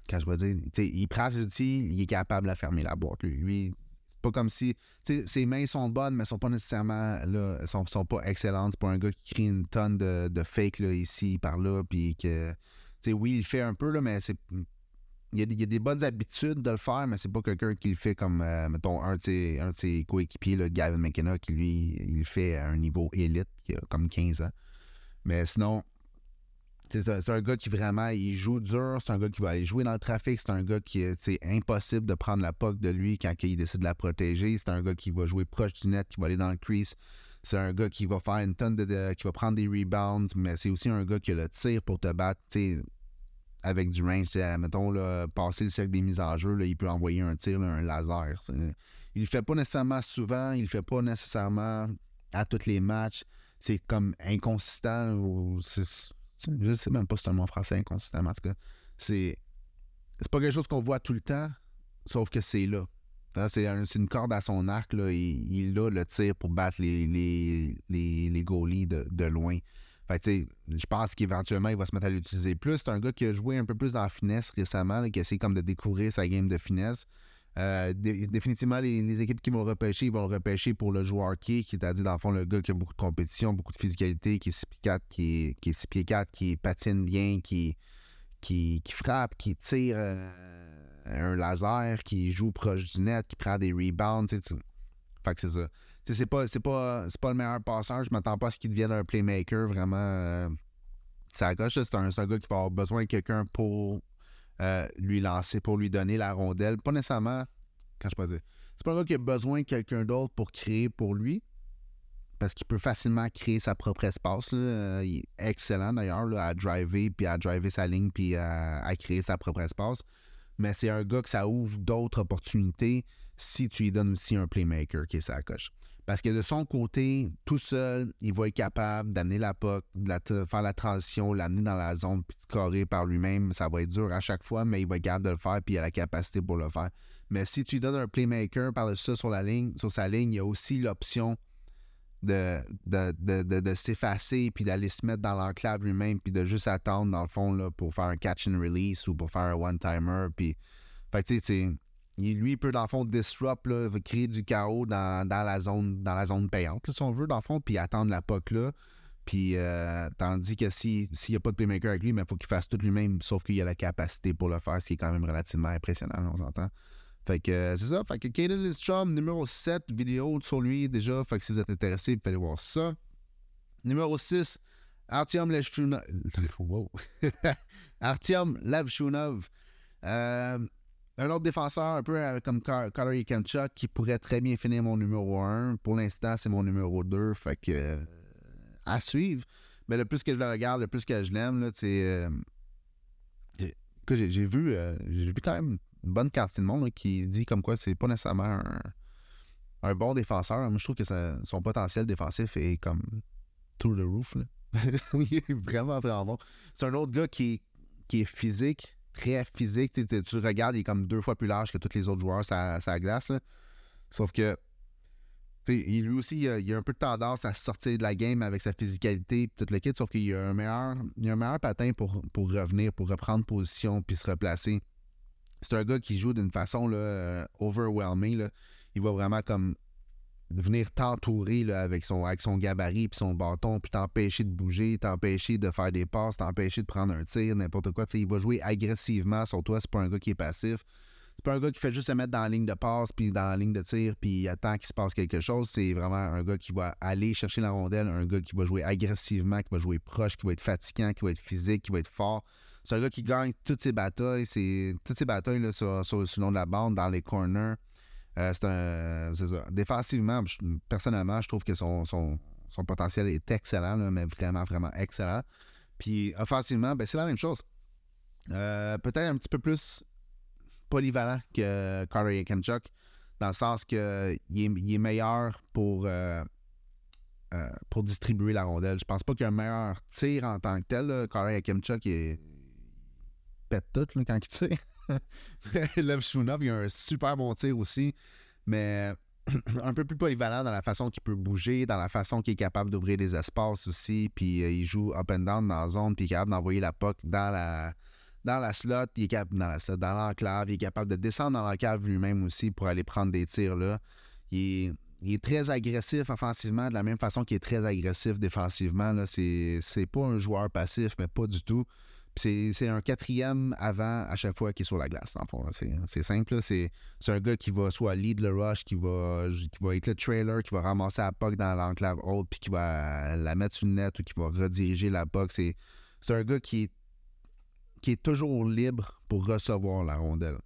quand je vais dire, il prend ses outils, il est capable de fermer la boîte. Lui, c'est pas comme si. Ses mains sont bonnes, mais sont pas nécessairement. là sont, sont pas excellentes. C'est pas un gars qui crée une tonne de, de fake là, ici, par là. Puis que. oui, il fait un peu, là, mais c'est il y, a des, bonnes habitudes de le faire, mais c'est pas quelqu'un qui le fait comme, euh, mettons, un de ses, coéquipiers, Gavin McKenna, qui lui, il le fait à un niveau élite, qui a comme 15 ans. Mais sinon, c'est un gars qui vraiment, il joue dur, c'est un gars qui va aller jouer dans le trafic, c'est un gars qui, c'est impossible de prendre la puck de lui quand il décide de la protéger, c'est un gars qui va jouer proche du net, qui va aller dans le crease. C'est un gars qui va faire une tonne de, qui va prendre des rebounds, mais c'est aussi un gars qui a le tir pour te battre avec du range. Mettons, là, passer le cercle des mises en jeu, il peut envoyer un tir, un laser. Il le fait pas nécessairement souvent, il le fait pas nécessairement à tous les matchs. C'est comme inconsistant. Ou je sais même pas si c'est un mot français inconsistant, en tout cas. C'est, c'est pas quelque chose qu'on voit tout le temps, sauf que c'est là. C'est une corde à son arc. Là. Il, il, a le tir pour battre les, les, les, goalies de, de loin. Fait je pense qu'éventuellement, il va se mettre à l'utiliser plus. C'est un gars qui a joué un peu plus dans finesse récemment, qui essaie comme de découvrir sa game de finesse. Euh, définitivement, les, équipes qui vont repêcher, ils vont repêcher pour le joueur qui c'est-à-dire dans le fond le gars qui a beaucoup de compétition, beaucoup de physicalité, qui est 6 pieds 4, qui est, qui 6 pieds 4, qui patine bien, qui, qui, frappe, qui tire euh, un laser, qui joue proche du net, qui prend des rebounds. Fait que c'est ça. C'est pas, pas, pas le meilleur passeur. Je m'attends pas à ce qu'il devienne un playmaker vraiment. Euh, ça gauche, c'est un, un, gars qui va avoir besoin de quelqu'un pour euh, lui lancer, pour lui donner la rondelle. Pas nécessairement, quand je peux dire, c'est pas un gars qui a besoin de quelqu'un d'autre pour créer pour lui, parce qu'il peut facilement créer sa propre espace. Euh, il est excellent d'ailleurs à driver, puis à driver sa ligne, puis à, créer sa propre espace. Mais c'est un gars que ça ouvre d'autres opportunités si tu lui donnes aussi un playmaker qui est sa coche. Parce que de son côté, tout seul, il va être capable d'amener la puck, de faire la transition, l'amener dans la zone, puis de scorer par lui-même. Ça va être dur à chaque fois, mais il va être capable de le faire, puis il a la capacité pour le faire. Mais si tu lui donnes un playmaker par-dessus ça sur, la ligne, sur sa ligne, il y a aussi l'option de, de, s'effacer, puis d'aller se mettre dans l'enclave lui-même, puis de juste attendre, dans le fond, là, pour faire un catch and release ou pour faire un one-timer. Puis, fait tu sais, lui, il peut, dans le fond, disrupt, là, créer du chaos dans, la zone, dans la zone payante, si on veut, dans le fond, puis attendre la POC là. Puis, euh, tandis que s'il n'y a pas de playmaker avec lui, il faut qu'il fasse tout lui-même, sauf qu'il a la capacité pour le faire, ce qui est quand même relativement impressionnant, on s'entend. Fait que euh, c'est ça. Fait que Kaden Lindstrom, numéro 7, vidéo sur lui déjà. Fait que si vous êtes intéressé, vous pouvez aller voir ça. Numéro 6, Artyom Levchunov. wow. Artyom. Euh, un autre défenseur, un peu euh, comme Carter Kemchuk, qui pourrait très bien finir mon numéro 1. Pour l'instant, c'est mon numéro 2. Fait que. Euh, à suivre. Mais le plus que je le regarde, le plus que je l'aime, c'est. Euh, j'ai vu, j'ai vu quand même une bonne quantité de monde qui dit comme quoi c'est pas nécessairement un, bon défenseur. Moi, je trouve que son potentiel défensif est comme through the roof. il est vraiment, vraiment bon. C'est un autre gars qui est physique, très physique. Tu, tu, le regardes, il est comme deux fois plus large que tous les autres joueurs ça, glace. Sauf que lui aussi, il a, un peu de tendance à sortir de la game avec sa physicalité et tout le kit, sauf qu'il a un meilleur, il a un meilleur patin pour, pour revenir, pour reprendre position puis se replacer. C'est un gars qui joue d'une façon là, euh, overwhelming. Il va vraiment comme venir t'entourer avec son, avec son gabarit puis son bâton, puis t'empêcher de bouger, t'empêcher de faire des passes, t'empêcher de prendre un tir, n'importe quoi. il va jouer agressivement sur toi. C'est pas un gars qui est passif. C'est pas un gars qui fait juste se mettre dans la ligne de passe puis dans la ligne de tir puis il attend qu'il se passe quelque chose. C'est vraiment un gars qui va aller chercher la rondelle, un gars qui va jouer agressivement, qui va jouer proche, qui va être fatigant, qui va être physique, qui va être fort. C'est un gars qui gagne toutes ses batailles. Toutes ses batailles là, sur, sur, le long de la bande, dans les corners. Euh, c'est un. Ça. Défensivement, personnellement, je trouve que son, son, potentiel est excellent, mais vraiment, vraiment excellent. Puis offensivement, ben, c'est la même chose. Euh, peut-être un petit peu plus polyvalent que Carter Kemchuk, dans le sens qu'il est, il est meilleur pour, euh, pour distribuer la rondelle. Je pense pas qu'il y a un meilleur tir en tant que tel. Carter Kemchuk, il, pète tout quand il tire. Lev Shunov, il a un super bon tir aussi, mais un peu plus polyvalent dans la façon qu'il peut bouger, dans la façon qu'il est capable d'ouvrir des espaces aussi, puis euh, il joue up and down dans la zone, puis il est capable d'envoyer la puck dans la dans la slot, il est capable dans la dans l'enclave, il est capable de descendre dans l'enclave lui-même aussi pour aller prendre des tirs là. Il est, très agressif offensivement de la même façon qu'il est très agressif défensivement. C'est, c'est pas un joueur passif, mais pas du tout. C'est un quatrième avant à chaque fois qu'il est sur la glace, en fond. C'est simple. C'est un gars qui va soit lead le rush, qui va, qui va être le trailer, qui va ramasser la puck dans l'enclave haute, puis qui va la mettre sur le net ou qui va rediriger la puck. C'est un gars qui est, qui est toujours libre pour recevoir la rondelle.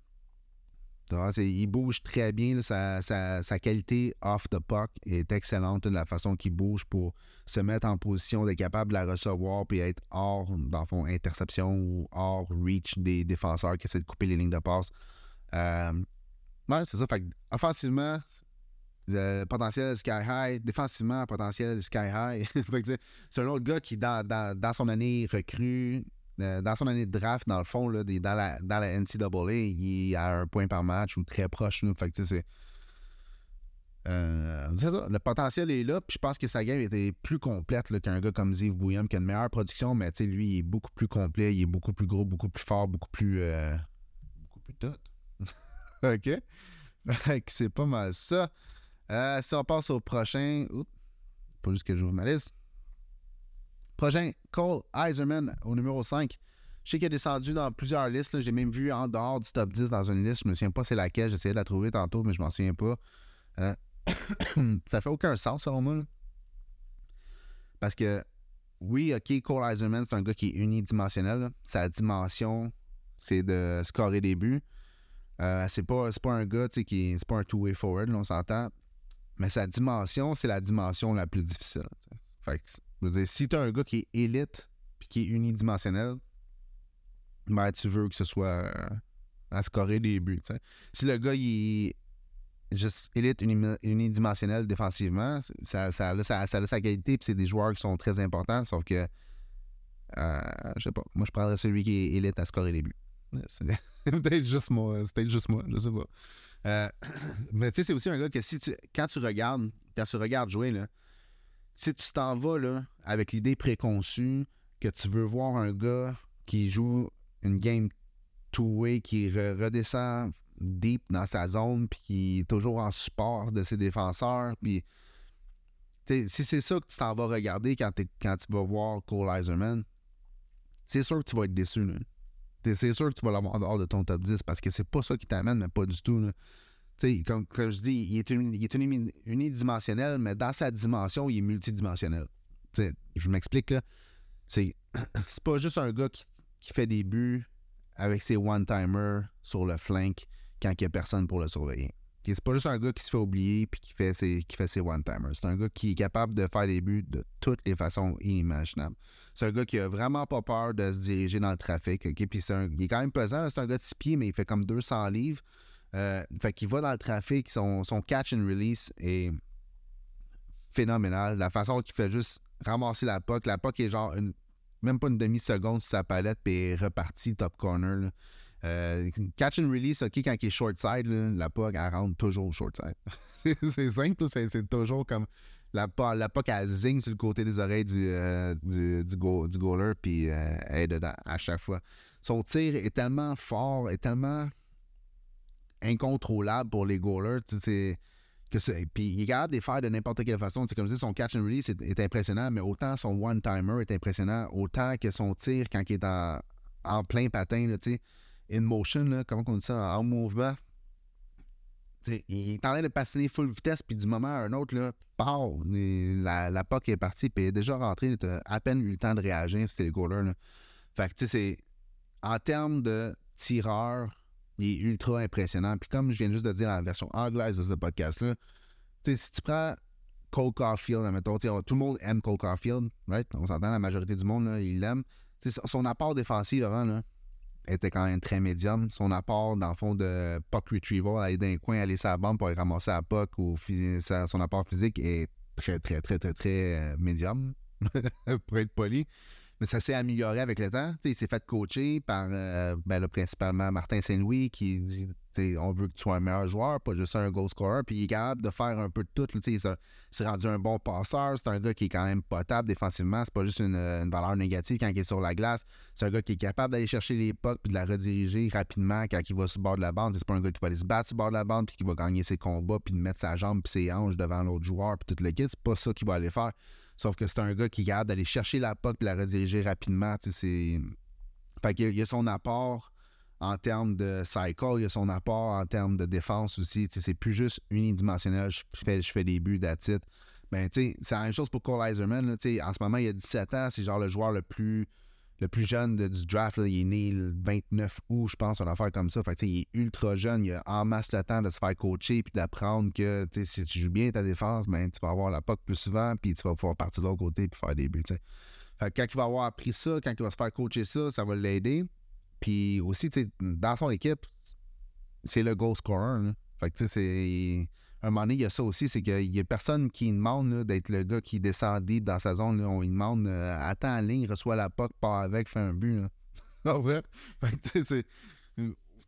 Il bouge très bien. sa, qualité off the puck est excellente. de la façon qu'il bouge pour se mettre en position d'être capable de la recevoir puis être hors, dans le fond, interception ou hors reach des défenseurs qui essaient de couper les lignes de passe. Euh, c'est ça. Offensivement, le potentiel sky high. Défensivement, potentiel sky high. c'est un autre gars qui, dans, son année recrue, euh, dans son année de draft, dans le fond, là, dans, la, dans la NCAA, il est à un point par match ou très proche. Euh, le potentiel est là, puis je pense que sa game était plus complète qu'un gars comme Ziv Bouillon qui a une meilleure production, mais lui, il est beaucoup plus complet, il est beaucoup plus gros, beaucoup plus fort, beaucoup plus. Euh, beaucoup plus tout. OK? c'est pas mal ça. Si on passe au prochain. Oups, pas juste que j'ouvre ma liste. Prochain, Cole Eiserman au numéro 5. Je sais qu'il est descendu dans plusieurs listes. J'ai même vu en dehors du top 10 dans une liste. Je me souviens pas c'est laquelle. J'essayais de la trouver tantôt, mais je m'en souviens pas. Euh, ça fait aucun sens selon moi. Parce que oui, OK, Cole Eiserman, c'est un gars qui est unidimensionnel. Sa dimension, c'est de scorer des buts. Euh, c'est pas, pas un gars qui c'est pas un two-way forward, on s'entend. Mais sa dimension, c'est la dimension la plus difficile. Fait que, si tu as un gars qui est élite puis qui est unidimensionnel, ben, tu veux que ce soit euh, à scorer des buts. Si le gars il est juste élite unidimensionnel défensivement, ça, ça, a, ça, sa qualité, puis c'est des joueurs qui sont très importants, sauf que, euh, je sais pas, moi je prendrais celui qui est élite à scorer les buts. C'est peut-être juste moi, c'est peut-être juste moi, je sais pas. Euh, mais tu sais, c'est aussi un gars que si tu, quand tu regardes, quand tu regardes jouer, là, si tu t'en vas là, avec l'idée préconçue que tu veux voir un gars qui joue une game two-way, qui redescend deep dans sa zone, puis qui est toujours en support de ses défenseurs. Puis, si c'est ça que tu t'en vas regarder quand, tu vas voir Cole Eiserman, c'est sûr que tu vas être déçu. C'est sûr que tu vas l'avoir dehors de ton top 10 parce que c'est pas ça qui t'amène, mais pas du tout. Comme, je dis, il est, il est unidimensionnel, mais dans sa dimension, il est multidimensionnel. je m'explique là. C'est pas juste un gars qui, qui fait des buts avec ses one-timers sur le flank quand il n'y a personne pour le surveiller. C'est pas juste un gars qui se fait oublier puis qui fait ses, ses one-timers. C'est un gars qui est capable de faire des buts de toutes les façons inimaginables. C'est un gars qui a vraiment pas peur de se diriger dans le trafic. Puis il est quand même pesant. C'est un gars de 6 pieds, mais il fait comme 200 livres. Euh, fait qu'il va dans le trafic. Son, catch and release est phénoménal. La façon qu'il fait juste ramasser la puck. La puck est genre même pas une demi-seconde sur sa palette, puis est reparti top corner. Euh, catch and release, OK, quand il est short side, la puck, elle rentre toujours short side. c'est simple, c'est toujours comme la, la puck, elle zing sur le côté des oreilles du, euh, du, du, goaler, puis euh, elle est dedans à chaque fois. Son tir est tellement fort, est tellement incontrôlable pour les goalers, que puis il est capable de les faire de n'importe quelle façon. C'est comme si son catch and release est, impressionnant, mais autant son one-timer est impressionnant, autant que son tir quand il est en, en plein patin, sais in motion, là, comment on dit ça, en mouvement. il est en train de patiner full vitesse, puis du moment à un autre, là, la, la POC est partie, puis il est déjà rentré, il a à peine eu le temps de réagir, c'était le goaler. Là. Fait que, c'est. En termes de tireur, il est ultra impressionnant. Puis comme je viens juste de dire dans la version anglaise de ce podcast-là, si tu prends Cole Caulfield, tout le monde aime Cole Caulfield, right? On s'entend, la majorité du monde, là, il l'aime. Son apport défensif avant, là, était quand même très médium. Son apport, dans le fond, de puck retrieval, aller d'un coin, aller sur la bande pour aller ramasser la puck, ou son apport physique est très, très, très, très, très euh, médium, pour être poli. Mais ça s'est amélioré avec le temps. il s'est fait coacher par euh, ben, principalement Martin Saint-Louis qui dit on veut que tu sois un meilleur joueur, pas juste un goal scorer. Puis il est capable de faire un peu de tout. Il s'est rendu un bon passeur. C'est un gars qui est quand même potable défensivement. C'est pas juste une, valeur négative quand il est sur la glace. C'est un gars qui est capable d'aller chercher les pucks puis de la rediriger rapidement quand il va sur le bord de la bande. C'est pas un gars qui va aller se battre sur le bord de la bande puis qui va gagner ses combats puis de mettre sa jambe puis ses hanches devant l'autre joueur puis tout le kit. C'est pas ça qu'il va aller faire. Sauf que c'est un gars qui capable d'aller chercher la puck puis la rediriger rapidement. C'est... Fait qu'il y a son apport en termes de cycle, il y a son apport en termes de défense aussi. C'est plus juste unidimensionnel, je fais, je fais des buts d'attitude. Ben, c'est la même chose pour Cole Eiserman. en ce moment, il a 17 ans, c'est genre le joueur le plus le plus jeune du draft. il est né le 29 août, je pense, une affaire comme ça. Il est ultra jeune, il a en masse le temps de se faire coacher puis d'apprendre que si tu joues bien ta défense, ben, tu vas avoir la POC plus souvent puis tu vas pouvoir partir de l'autre côté et faire des buts. Quand il va avoir appris ça, quand il va se faire coacher ça, ça va l'aider. Puis aussi, dans son équipe, c'est le goal scorer. Fait que, tu sais, c'est. Un moment donné, il y a ça aussi, c'est qu'il n'y a personne qui demande d'être le gars qui descend deep dans sa zone. On lui demande euh, attends en ligne, reçoit la puck, part avec, fait un but. En vrai. Oui,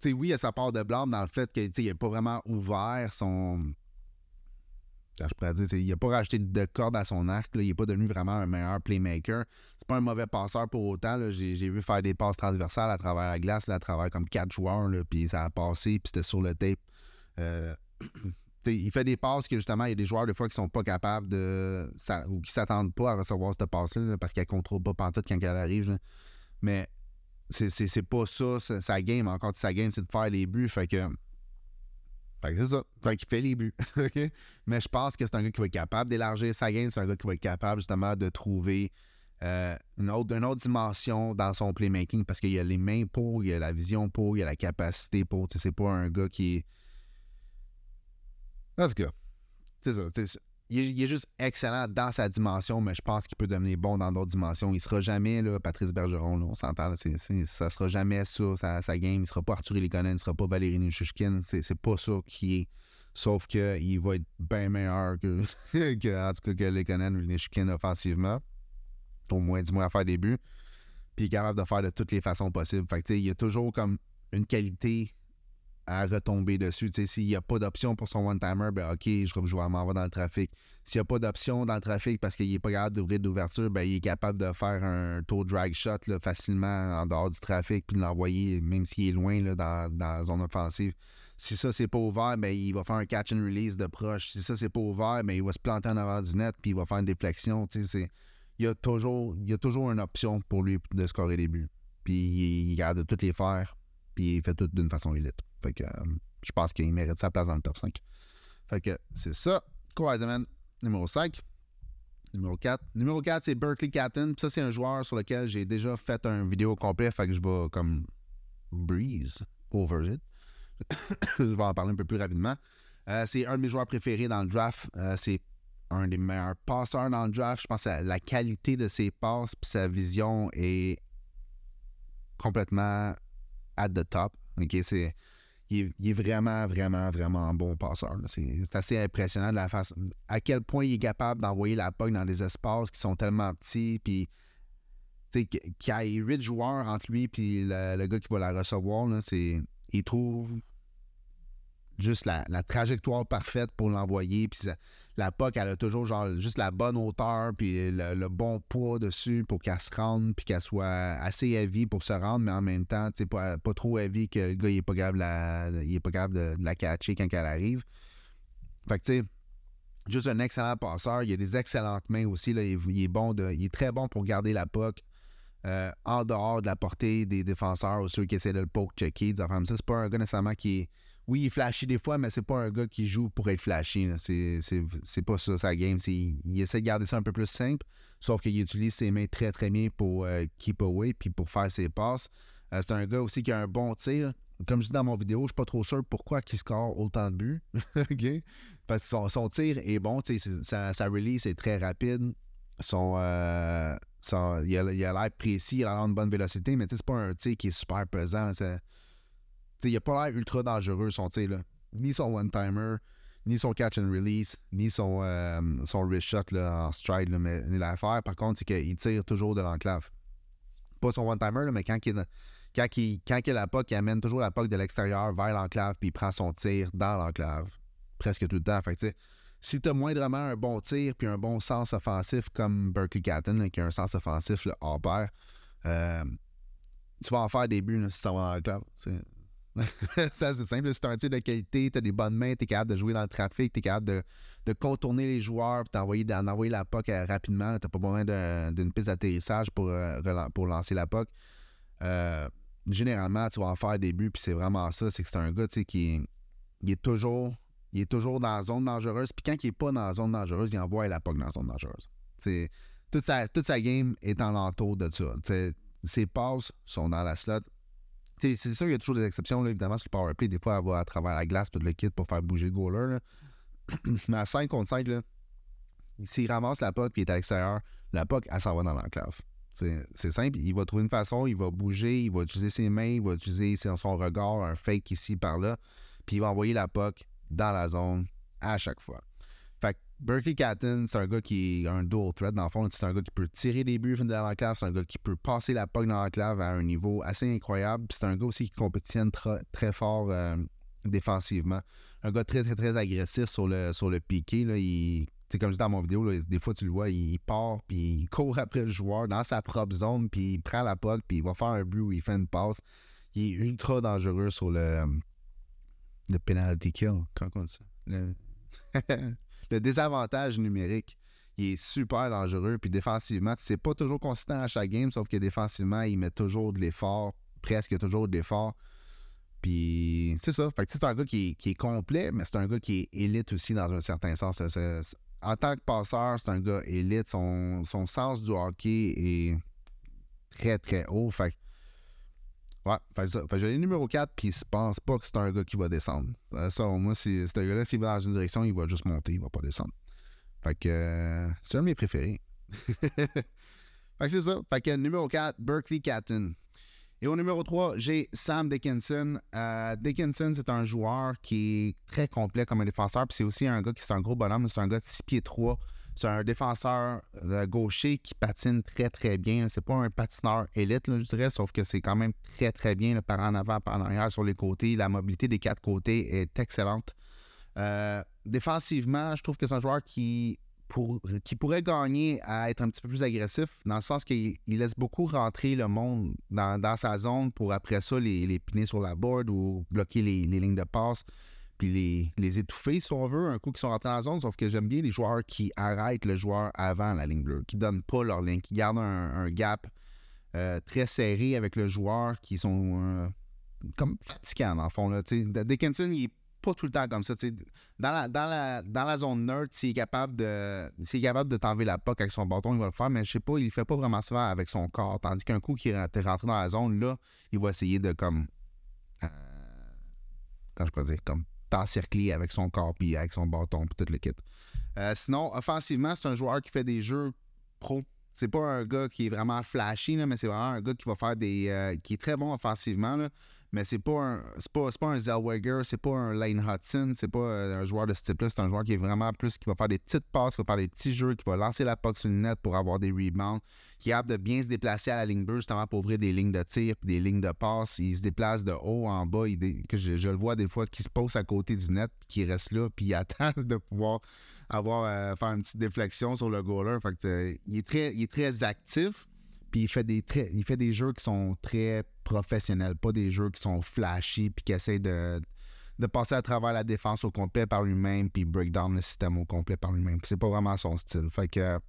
il y a sa part de blâme dans le fait qu'il n'a pas vraiment ouvert son. Je pourrais dire, il n'a pas rajouté de corde à son arc. il n'est pas devenu vraiment un meilleur playmaker. C'est pas un mauvais passeur pour autant. J'ai vu faire des passes transversales à travers la glace, à travers comme quatre joueurs, puis ça a passé, puis c'était sur le tape. Euh, il fait des passes que justement, il y a des joueurs des fois qui sont pas capables de. ou qui s'attendent pas à recevoir cette passe-là parce qu'elle contrôle pas pantoute quand elle arrive. Mais c'est pas ça, sa game. Encore sa game, c'est de faire les buts. Fait que. Fait que c'est ça. Fait qu'il fait les buts. Mais je pense que c'est un gars qui va être capable d'élargir sa game. C'est un gars qui va être capable justement de trouver euh, une, autre, une autre dimension dans son playmaking parce qu'il a les mains pour, il a la vision pour, il a la capacité pour. C'est pas un gars qui en tout cas, c'est ça. Il est, juste excellent dans sa dimension, mais je pense qu'il peut devenir bon dans d'autres dimensions. Il sera jamais là, Patrice Bergeron, on s'entend. Ça sera jamais ça, sa, game. Il sera pas Arthur Lekonen, il sera pas Valérie Nishushkin. C'est pas ça qui est. Sauf qu'il va être bien meilleur que, que, en tout cas, que Lekonen ou Nishushkin offensivement. Au moins, du moins à faire des buts. Puis il est capable de faire de toutes les façons possibles. Fait que, il y a toujours comme une qualité à retomber dessus. S'il n'y a pas d'option pour son one-timer, ben OK, je, je vais m'en dans le trafic. S'il n'y a pas d'option dans le trafic parce qu'il n'est pas capable d'ouvrir d'ouverture, ben, il est capable de faire un tour drag shot facilement en dehors du trafic puis de l'envoyer, même s'il est loin là, dans, la zone offensive. Si ça, c'est pas ouvert, ben, il va faire un catch and release de proche. Si ça, c'est pas ouvert, ben, il va se planter en avant du net puis il va faire une déflexion. Il y, a toujours, il y a toujours une option pour lui de scorer des buts. Puis il, garde de toutes les faire, puis il fait tout d'une façon élite. Fait que euh, je pense qu'il mérite sa place dans le top 5. Fait que c'est ça. Cool numéro 5. Numéro 4. Numéro 4, c'est Berkeley Catton. Ça, c'est un joueur sur lequel j'ai déjà fait un vidéo complet. Fait que je vais comme breeze over it. je vais en parler un peu plus rapidement. Euh, c'est un de mes joueurs préférés dans le draft. Euh, c'est un des meilleurs passeurs dans le draft. Je pense que la qualité de ses passes et sa vision est complètement at the top. OK, c'est il est, vraiment, vraiment, vraiment bon passeur. C'est assez impressionnant de la façon à quel point il est capable d'envoyer la POG dans des espaces qui sont tellement petits, puis qu'il y a huit joueurs entre lui et le, gars qui va la recevoir. Là, il trouve juste la, trajectoire parfaite pour l'envoyer. Puis la POC, elle a toujours genre juste la bonne hauteur, puis le, bon poids dessus pour qu'elle se rende, puis qu'elle soit assez heavy pour se rendre, mais en même temps, pas, pas trop heavy que le gars, il est pas capable, il de, la catcher quand elle arrive. Fait que, tu sais, juste un excellent passeur. Il a des excellentes mains aussi. Là. Il, est il très bon pour garder la POC. Euh, en dehors de la portée des défenseurs ou ceux qui essaient de le poke checker, des ça. C'est pas un gars nécessairement qui est oui, il est des fois, mais c'est pas un gars qui joue pour être flashy. C'est pas ça sa game. Il essaie de garder ça un peu plus simple, sauf qu'il utilise ses mains très très bien pour euh, keep away puis pour faire ses passes. Euh, c'est un gars aussi qui a un bon tir. Comme je dis dans mon vidéo, je suis pas trop sûr pourquoi il score autant de buts. Parce que son, tir est bon, sa, release est très rapide. Son, euh, il a l'air précis, il a une bonne vélocité, mais c'est pas un tir qui est super pesant il n'a pas l'air ultra dangereux, son tir. Là. Ni son one-timer, ni son catch and release, ni son, euh, son wrist shot là, en stride. Là, mais l'affaire, par contre, c'est qu'il tire toujours de l'enclave. Pas son one-timer, mais quand il, quand, il, quand il a la POC, il amène toujours la POC de l'extérieur vers l'enclave, puis il prend son tir dans l'enclave. Presque tout le temps. Fait si tu as moindrement un bon tir puis un bon sens offensif comme Berkeley Catton, qui a un sens offensif là, hors pair, tu vas en faire des buts si tu vas dans l'enclave. ça, c'est simple. Si tu un tir de qualité, tu as des bonnes mains, tu es capable de jouer dans le trafic, tu es capable de, contourner les joueurs et d'envoyer la POC euh, rapidement. Tu pas besoin d'une piste d'atterrissage pour, euh, pour lancer la POC. Euh, généralement, tu vas en faire des buts, puis c'est vraiment ça. C'est que c'est un gars qui est toujours il est toujours dans la zone dangereuse. Puis quand il n'est pas dans la zone dangereuse, il envoie la POC dans la zone dangereuse. toute, sa, toute sa game est en l'entour de ça. ses passes sont dans la slot c'est sûr, il y a toujours des exceptions. évidemment, sur le powerplay, des fois, elle va à travers la glace tout le kit pour faire bouger le goaler. Mais à 5 contre 5, s'il ramasse la puck et est à l'extérieur, la puck, elle s'en va dans l'enclave. C'est simple. Il va trouver une façon, il va bouger, il va utiliser ses mains, il va utiliser son regard, un fake ici, par là. Puis il va envoyer la puck dans la zone à chaque fois. Berkeley Catton, c'est un gars qui a un dual threat dans le fond. C'est un gars qui peut tirer des buts dans l'enclave. C'est un gars qui peut passer la puck dans l'enclave à un niveau assez incroyable. C'est un gars aussi qui compétitionne très fort euh, défensivement. Un gars très, très, très agressif sur le, sur le piqué. Là. Il, comme je dis dans mon vidéo, des fois tu le vois, il part, puis il court après le joueur dans sa propre zone, puis il prend la puck, puis il va faire un but où il fait une passe. Il est ultra dangereux sur le, le penalty kill. Comment on dit ça? Le... le désavantage numérique, il est super dangereux. Puis défensivement, c'est pas toujours consistant à chaque game, sauf que défensivement, il met toujours de l'effort, presque toujours de l'effort. Puis c'est ça. Fait que c'est un gars qui est, complet, mais c'est un gars qui est élite aussi dans un certain sens. en tant que passeur, c'est un gars élite. Son, sens du hockey est très, très haut. Fait Ouais, fait ça. Fait j'ai le numéro 4, puis je pense pas que c'est un gars qui va descendre. Euh, selon moi, si un gars-là, s'il va dans une direction, il va juste monter, il va pas descendre. Fait que euh, c'est un de mes préférés. fait que c'est ça. Fait que numéro 4, Berkeley Catton. Et au numéro 3, j'ai Sam Dickinson. Euh, Dickinson, c'est un joueur qui est très complet comme un défenseur. Puis c'est aussi un gars qui est un gros bonhomme. C'est un gars de 6 pieds 3. C'est un défenseur euh, gaucher qui patine très, très bien. C'est pas un patineur élite, je dirais, sauf que c'est quand même très, très bien par en avant, par en arrière, sur les côtés. La mobilité des quatre côtés est excellente. Euh, défensivement, je trouve que c'est un joueur qui, pour, qui pourrait gagner à être un petit peu plus agressif, dans le sens qu'il laisse beaucoup rentrer le monde dans, sa zone pour après ça les, les piner sur la board ou bloquer les lignes de passe puis les, étouffer, si on veut, un coup qui sont rentrés dans la zone. Sauf que j'aime bien les joueurs qui arrêtent le joueur avant la ligne bleue, qui ne donnent pas leur ligne, qui gardent un, gap euh, très serré avec le joueur, qui sont euh, comme fatigants, dans le fond. Là. Dickinson, il n'est pas tout le temps comme ça. Dans la, dans, la, dans la zone nerd, s'il est capable de capable de t'enlever la POC avec son bâton, il va le faire, mais je sais pas, il le fait pas vraiment souvent avec son corps. Tandis qu'un coup qui est rentré dans la zone, là, il va essayer de comme. Euh, quand je peux dire, comme t'encercler avec son corps, puis avec son bâton, puis tout le kit. Euh, sinon, offensivement, c'est un joueur qui fait des jeux pro. C'est pas un gars qui est vraiment flashy, mais c'est vraiment un gars qui va faire des. Euh, qui est très bon offensivement. Là mais c'est pas un c'est pas, pas, un Zellweger, c'est pas un Lane Hudson, c'est pas euh, un joueur de ce type-là, c'est un joueur qui est vraiment plus qui va faire des petites passes, qui va faire des petits jeux, qui va lancer la puck sur le net pour avoir des rebounds, qui est capable de bien se déplacer à la ligne bleue justement pour ouvrir des lignes de tir puis des lignes de passe, il se déplace de haut en bas, que je, le vois des fois qui se pose à côté du net, qui reste là puis il attend de pouvoir avoir euh, faire une petite déflexion sur le goaler, fait euh, il est très il est très actif. Puis il fait des il fait des jeux qui sont très professionnels, pas des jeux qui sont flashy puis qui essaient de, de passer à travers la défense au complet par lui-même puis break down le système au complet par lui-même. C'est pas vraiment son style. Fait que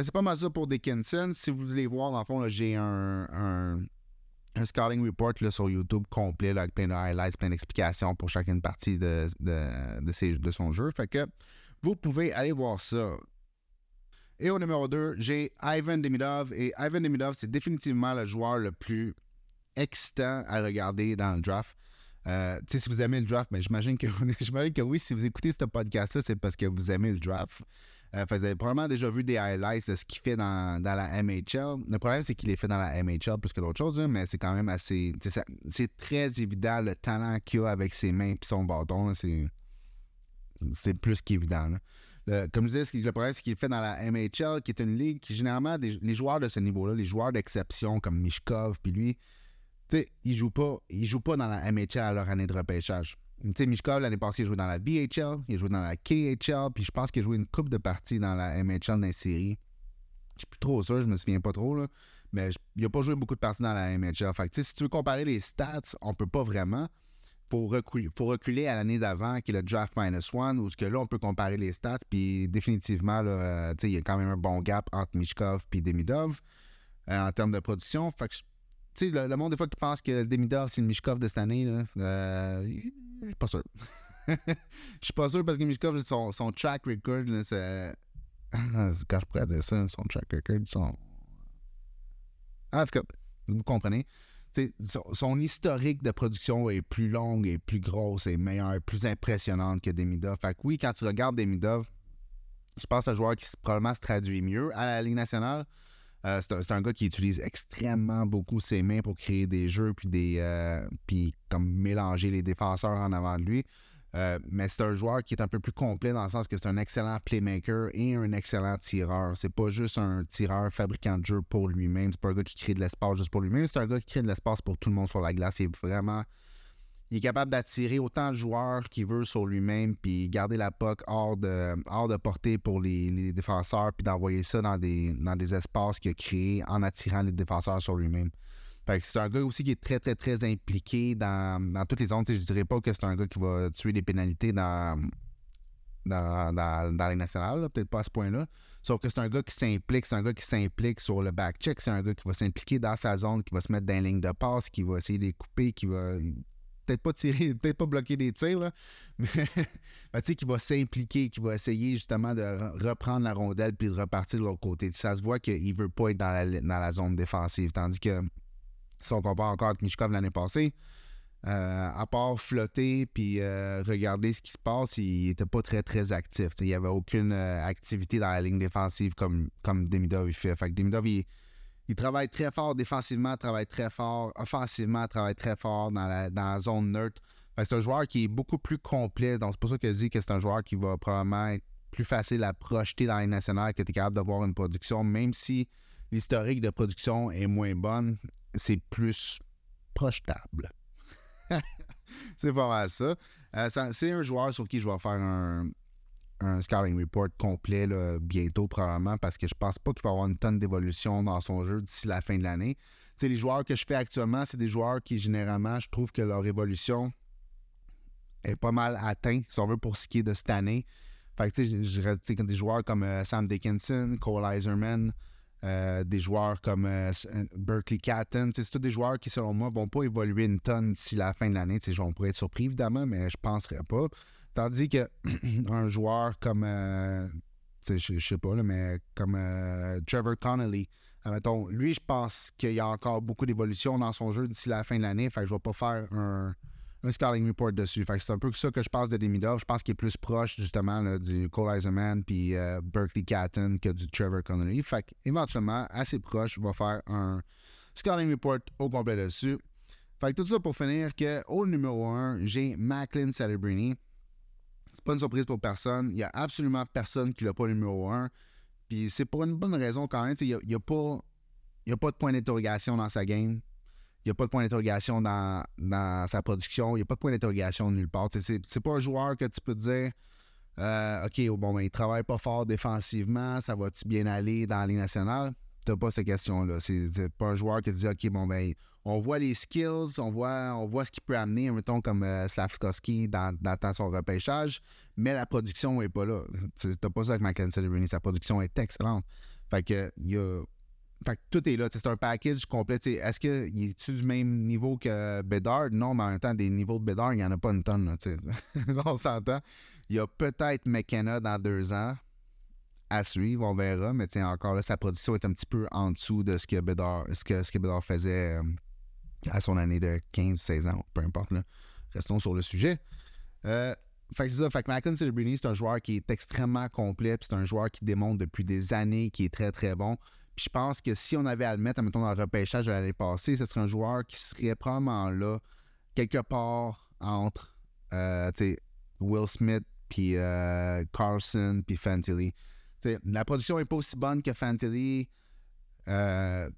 c'est pas mal ça pour Dickinson. Si vous voulez voir, dans le fond, j'ai un, un, scouting report là, sur YouTube complet avec plein de highlights, plein d'explications pour chacune partie de, de, de, de son jeu. Fait que vous pouvez aller voir ça. Et au numéro 2, j'ai Ivan Demidov. Et Ivan Demidov, c'est définitivement le joueur le plus excitant à regarder dans le draft. Euh, si vous aimez le draft, mais j'imagine que, que oui, si vous écoutez ce podcast-là, c'est parce que vous aimez le draft. Euh, vous avez probablement déjà vu des highlights de ce qu'il fait dans, la MHL. Le problème, c'est qu'il est fait dans la MHL plus que d'autres choses, hein, mais c'est quand même assez. C'est très évident le talent qu'il a avec ses mains et son bâton. C'est plus qu'évident comme je disais, le problème, c'est qu'il fait dans la MHL, qui est une ligue qui, généralement, les joueurs de ce niveau-là, les joueurs d'exception comme Mishkov, puis lui, tu sais, ils jouent pas, jouent pas dans la MHL à leur année de repêchage. Tu sais, Mishkov, l'année passée, il jouait dans la VHL, il joué dans la KHL, puis je pense qu'il a joué une coupe de parties dans la MHL dans les séries. Je suis plus trop sûr, je me souviens pas trop, là. Mais il a pas joué beaucoup de parties dans la MHL. Fait que, si tu veux comparer les stats, on peut pas vraiment faut reculer, faut reculer à l'année d'avant, qui est le draft minus one, où ce que là, on peut comparer les stats, puis définitivement, euh, il y a quand même un bon gap entre Mishkov et Demidov euh, en termes de production. Fait que, le, le, monde, des fois, qui pense que Demidov, c'est le Mishkov de cette année, là, euh, je suis pas sûr. Je suis pas sûr parce que Mishkov, son, son track record, c'est. Quand je pourrais dire ça, son track record, son. En tout cas, vous comprenez son, historique de production est plus longue et plus grosse et meilleure, plus impressionnante que Demidov. Fait que oui, quand tu regardes Demidov, je pense que un joueur qui probablement se traduit mieux à la Ligue nationale. Euh, c'est, un, gars qui utilise extrêmement beaucoup ses mains pour créer des jeux puis des euh, puis comme mélanger les défenseurs en avant de lui. Euh, mais c'est un joueur qui est un peu plus complet dans le sens que c'est un excellent playmaker et un excellent tireur. C'est pas juste un tireur fabricant de jeu pour lui-même. C'est pas un gars qui crée de l'espace juste pour lui-même. C'est un gars qui crée de l'espace pour tout le monde sur la glace. Il est vraiment. Il est capable d'attirer autant de joueurs qu'il veut sur lui-même, puis garder la puck hors de, hors de portée pour les, défenseurs, puis d'envoyer ça dans des, dans des espaces qu'il a créés en attirant les défenseurs sur lui-même c'est un gars aussi qui est très, très, très impliqué dans, toutes les zones. Je dirais pas que c'est un gars qui va tuer des pénalités dans, dans, dans, les nationales, peut-être pas à ce point-là. Sauf que c'est un gars qui s'implique, c'est un gars qui s'implique sur le back-check, c'est un gars qui va s'impliquer dans sa zone, qui va se mettre dans la ligne de passe, qui va essayer de les couper, qui va peut-être pas tirer, peut-être pas bloquer des tirs, mais qui va s'impliquer, qui va essayer justement de reprendre la rondelle puis de repartir de l'autre côté. Ça se voit qu'il veut pas être dans la, dans la zone défensive, tandis que si on compare encore avec Mishkov l'année passée, euh, à part flotter puis euh, regarder ce qui se passe, il n'était pas très très actif. il n'y avait aucune euh, activité dans la ligne défensive comme, comme Demidov il fait. Fait que Demidov, il, travaille très fort défensivement, travaille très fort offensivement, travaille très fort dans la, dans la zone neutre. c'est un joueur qui est beaucoup plus complet. Donc c'est pour ça que je dis que c'est un joueur qui va probablement être plus facile à projeter dans les nationales, que tu es capable d'avoir une production, même si l'historique de production est moins bonne c'est plus projetable. c'est pas mal ça. Euh, c'est un joueur sur qui je vais faire un, un scouting report complet bientôt, probablement, parce que je pense pas qu'il va avoir une tonne d'évolution dans son jeu d'ici la fin de l'année. les joueurs que je fais actuellement, c'est des joueurs qui, généralement, je trouve que leur évolution est pas mal atteinte, si on veut, pour ce qui est de cette année. Fait que, tu sais, des joueurs comme euh, Sam Dickinson, Cole Iserman, euh, des joueurs comme euh, euh, Berkeley Catton. C'est tous des joueurs qui, selon moi, vont pas évoluer une tonne d'ici la fin de l'année. On pourrait être surpris, évidemment, mais je ne penserais pas. Tandis que un joueur comme, je ne sais pas, mais comme Trevor Connolly, lui, je pense qu'il y a encore beaucoup d'évolution dans son jeu d'ici la fin de l'année. Fait je ne vais pas faire un un scouting report dessus. c'est un peu ça que je pense de Demidov. Je pense qu'il est plus proche justement du Cole Eisenman puis euh, Berkeley Catton que du Trevor Connolly. Fait éventuellement, assez proche, vais faire un scouting report au complet dessus. Fait tout ça pour finir que au numéro 1, j'ai Macklin Celebrini. C'est pas une surprise pour personne. Il y a absolument personne qui l'a pas numéro 1. Puis c'est pour une bonne raison quand même. Il n'y a, a, a pas de point d'interrogation dans sa game. Il n'y a pas de point d'interrogation dans, sa production. Il n'y a pas de point d'interrogation nulle part. C'est pas un joueur que tu peux dire euh, OK, oh, bon, ben, il travaille pas fort défensivement, ça va-tu bien aller dans les nationales? Tu n'as pas cette question-là. C'est pas un joueur qui te dit OK, bon, ben, on voit les skills, on voit, on voit ce qu'il peut amener, mettons, comme euh, dans, dans, son repêchage, mais la production n'est pas là. Tu n'as pas ça avec Michael Celebrini. Sa production est excellente. Fait que, il y a fait que tout est là. C'est un package complet. Est-ce qu'il est du même niveau que Bedard? Non, mais en même temps, des niveaux de Bedard, il n'y en a pas une tonne. on s'entend. Il y a peut-être McKenna dans deux ans à suivre, on verra. Mais encore là, sa production est un petit peu en dessous de ce que Bedard, ce que, ce que Bedard faisait euh, à son année de 15-16 ans, peu importe. Restons sur le sujet. Euh, fait que c'est ça. Fait que Macklin Celebrini, c'est un joueur qui est extrêmement complet. C'est un joueur qui démontre depuis des années qu'il est très, très bon je pense que si on avait à le mettre, mettons, dans le repêchage de l'année passée, ce serait un joueur qui serait probablement là, quelque part entre euh, Will Smith, puis euh, Carlson, puis Fantilly. la production n'est pas aussi bonne que Fantilly. Euh,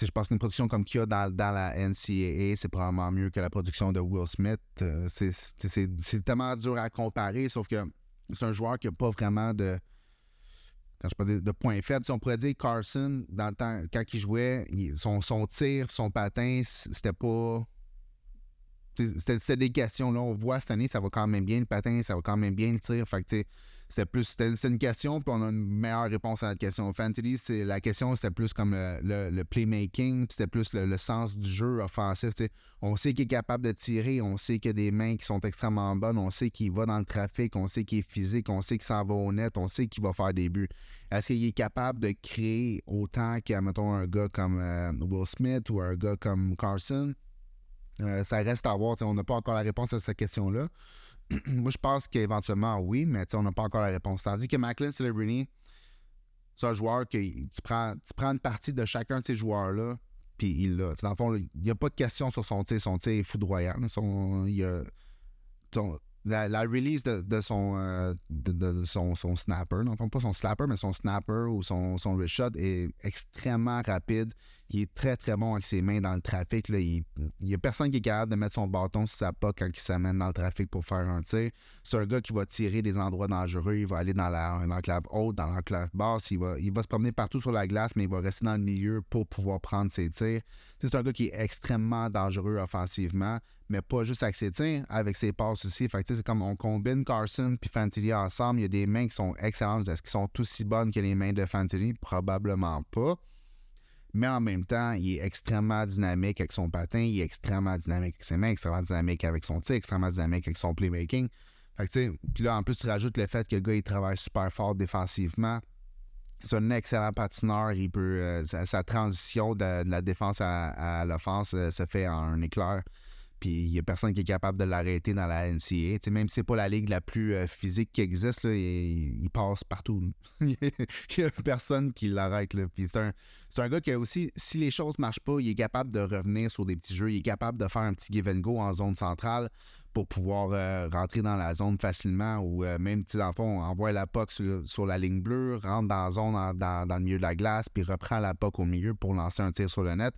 je pense qu'une production comme qu'il y a dans, dans, la NCAA, c'est probablement mieux que la production de Will Smith. c'est tellement dur à comparer, sauf que c'est un joueur qui n'a pas vraiment de quand je parle de points faibles, si on pourrait dire Carson, quand il jouait, son, son tir, son patin, c'était pas. C'était des questions. Là, on voit cette année, ça va quand même bien le patin, ça va quand même bien le tir. Fait que, c'était plus c'était une question, puis on a une meilleure réponse à la question. Fantasy, c'est la question, c'était plus comme le, playmaking, c'était plus le, sens du jeu offensif. On sait qu'il est capable de tirer, on sait qu'il a des mains qui sont extrêmement bonnes, on sait qu'il va dans le trafic, on sait qu'il est physique, on sait qu'il s'en va au net, on sait qu'il va faire des buts. Est-ce qu'il est capable de créer autant qu'à, mettons, un gars comme euh, Will Smith ou un gars comme Carson? Euh, ça reste à voir. On n'a pas encore la réponse à cette question-là. Moi, je pense qu'éventuellement, oui, mais on n'a pas encore la réponse. Tandis que Macklin Celebrini, c'est un joueur que tu prends, tu prends une partie de chacun de ces joueurs-là, puis il l'a. Dans le fond, il n'y a pas de question sur son tir. Son tir est foudroyant. Son, la, release de, son, euh, de, son, son, snapper, non pas son slapper, mais son snapper ou son, son wrist shot est extrêmement rapide. Il est très très bon avec ses mains dans le trafic. Il n'y a personne qui est capable de mettre son bâton sur sa pas quand il s'amène dans le trafic pour faire un tir. C'est un gars qui va tirer des endroits dangereux. Il va aller dans l'enclave haute, dans l'enclave basse. Il va, il va se promener partout sur la glace, mais il va rester dans le milieu pour pouvoir prendre ses tirs. C'est un gars qui est extrêmement dangereux offensivement, mais pas juste avec ses tirs, avec ses passes aussi. Fait c'est comme on combine Carson et Fantilli ensemble. Il y a des mains qui sont excellentes. Est-ce qu'elles sont aussi bonnes que les mains de Fantilli? Probablement pas mais en même temps, il est extrêmement dynamique avec son patin, il est extrêmement dynamique avec ses mains, extrêmement dynamique avec son tir, extrêmement dynamique avec son playmaking. Fait que, puis là, en plus, tu rajoutes le fait que le gars, il travaille super fort défensivement. C'est un excellent patineur. Il peut, euh, sa, transition de, la défense à, l'offense euh, se fait en un éclair. Puis il n'y a personne qui est capable de l'arrêter dans la NCA. même si c'est pas la ligue la plus euh, physique qui existe, il, passe partout. il n'y a personne qui l'arrête. Puis c'est un, un, gars qui a aussi, si les choses ne marchent pas, il est capable de revenir sur des petits jeux. Il est capable de faire un petit give and go en zone centrale pour pouvoir euh, rentrer dans la zone facilement ou euh, même, tu dans le fond, envoie la POC sur, la ligne bleue, rentre dans la zone dans, dans, le milieu de la glace, puis reprend la POC au milieu pour lancer un tir sur le net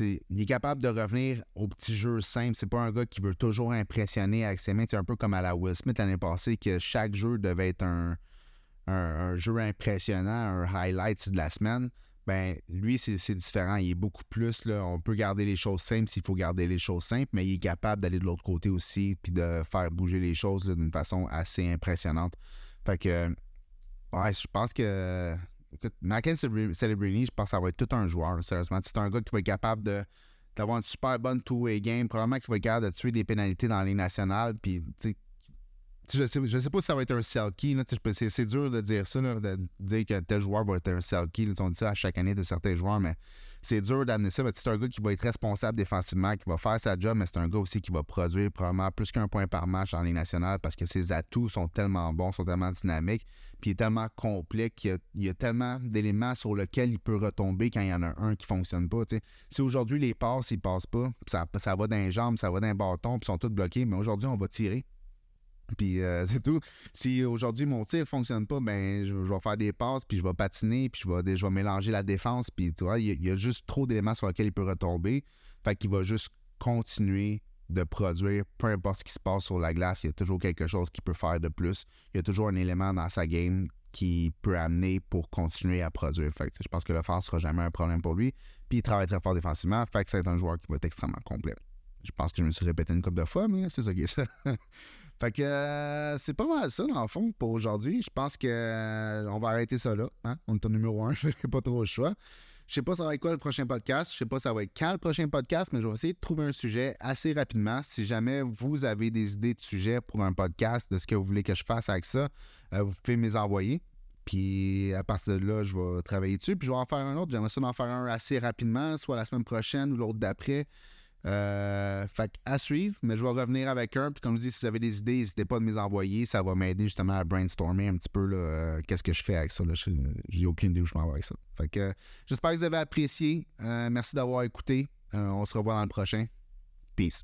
il est capable de revenir au petit jeu simple. C'est pas un gars qui veut toujours impressionner avec ses mains. C'est un peu comme à la Will Smith l'année passée, que chaque jeu devait être un, jeu impressionnant, un highlight de la semaine. Ben, lui, c'est différent. Il est beaucoup plus. On peut garder les choses simples s'il faut garder les choses simples, mais il est capable d'aller de l'autre côté aussi puis de faire bouger les choses d'une façon assez impressionnante. Fait que, ouais, je pense que écoute, Mackin Celebrini, je pense que ça va être tout un joueur, sérieusement. C'est un gars qui va être capable de d'avoir une super bonne two-way game. Probablement qu'il va être capable de tuer des pénalités dans les nationales. Puis, je sais, je sais pas si ça va être un selkie. C'est dur de dire ça, de dire que tel joueur va être un selkie. On dit ça à chaque année de certains joueurs, mais c'est dur d'amener ça. C'est un gars qui va être responsable défensivement, qui va faire sa job, mais c'est un gars aussi qui va produire probablement plus qu'un point par match en ligne nationale parce que ses atouts sont tellement bons, sont tellement dynamiques, puis il est tellement complet qu'il y, a tellement d'éléments sur lesquels il peut retomber quand il y en a un qui ne fonctionne pas. Si aujourd'hui les passes, ils passent pas, ça, ça va d'un jambe, ça va d'un bâton, puis sont tous bloqués, mais aujourd'hui on va tirer. Puis euh, c'est tout. Si aujourd'hui mon tir ne fonctionne pas, ben je, vais faire des passes, puis je vais patiner, puis je vais, je vais mélanger la défense. Puis tu vois, il y, a juste trop d'éléments sur lesquels il peut retomber. Fait qu'il va juste continuer de produire, peu importe ce qui se passe sur la glace, il y a toujours quelque chose qu'il peut faire de plus. Il y a toujours un élément dans sa game qui peut amener pour continuer à produire. Fait que, je pense que le ne sera jamais un problème pour lui. Puis il travaille très fort défensivement. Fait que c'est un joueur qui va être extrêmement complet. Je pense que je me suis répété une couple de fois, mais c'est ça qui est ça. Fait que euh, c'est pas mal ça, dans le fond, pour aujourd'hui. Je pense que euh, on va arrêter ça là. Hein? On est au numéro un, je pas trop le choix. Je sais pas ça va être quoi le prochain podcast. Je sais pas ça va être quand le prochain podcast, mais je vais essayer de trouver un sujet assez rapidement. Si jamais vous avez des idées de sujets pour un podcast, de ce que vous voulez que je fasse avec ça, euh, vous pouvez me les envoyer. Puis à partir de là, je vais travailler dessus. Puis je vais en faire un autre. J'aimerais ça en faire un assez rapidement, soit la semaine prochaine ou l'autre d'après. Euh, fait à suivre, mais je vais revenir avec un. Puis comme je dis, si vous avez des idées, n'hésitez pas à me les envoyer. Ça va m'aider justement à brainstormer un petit peu euh, qu'est-ce que je fais avec ça. J'ai aucune idée où je m'en vais avec ça. Fait que j'espère que vous avez apprécié. Euh, merci d'avoir écouté. on se revoit dans le prochain. Peace.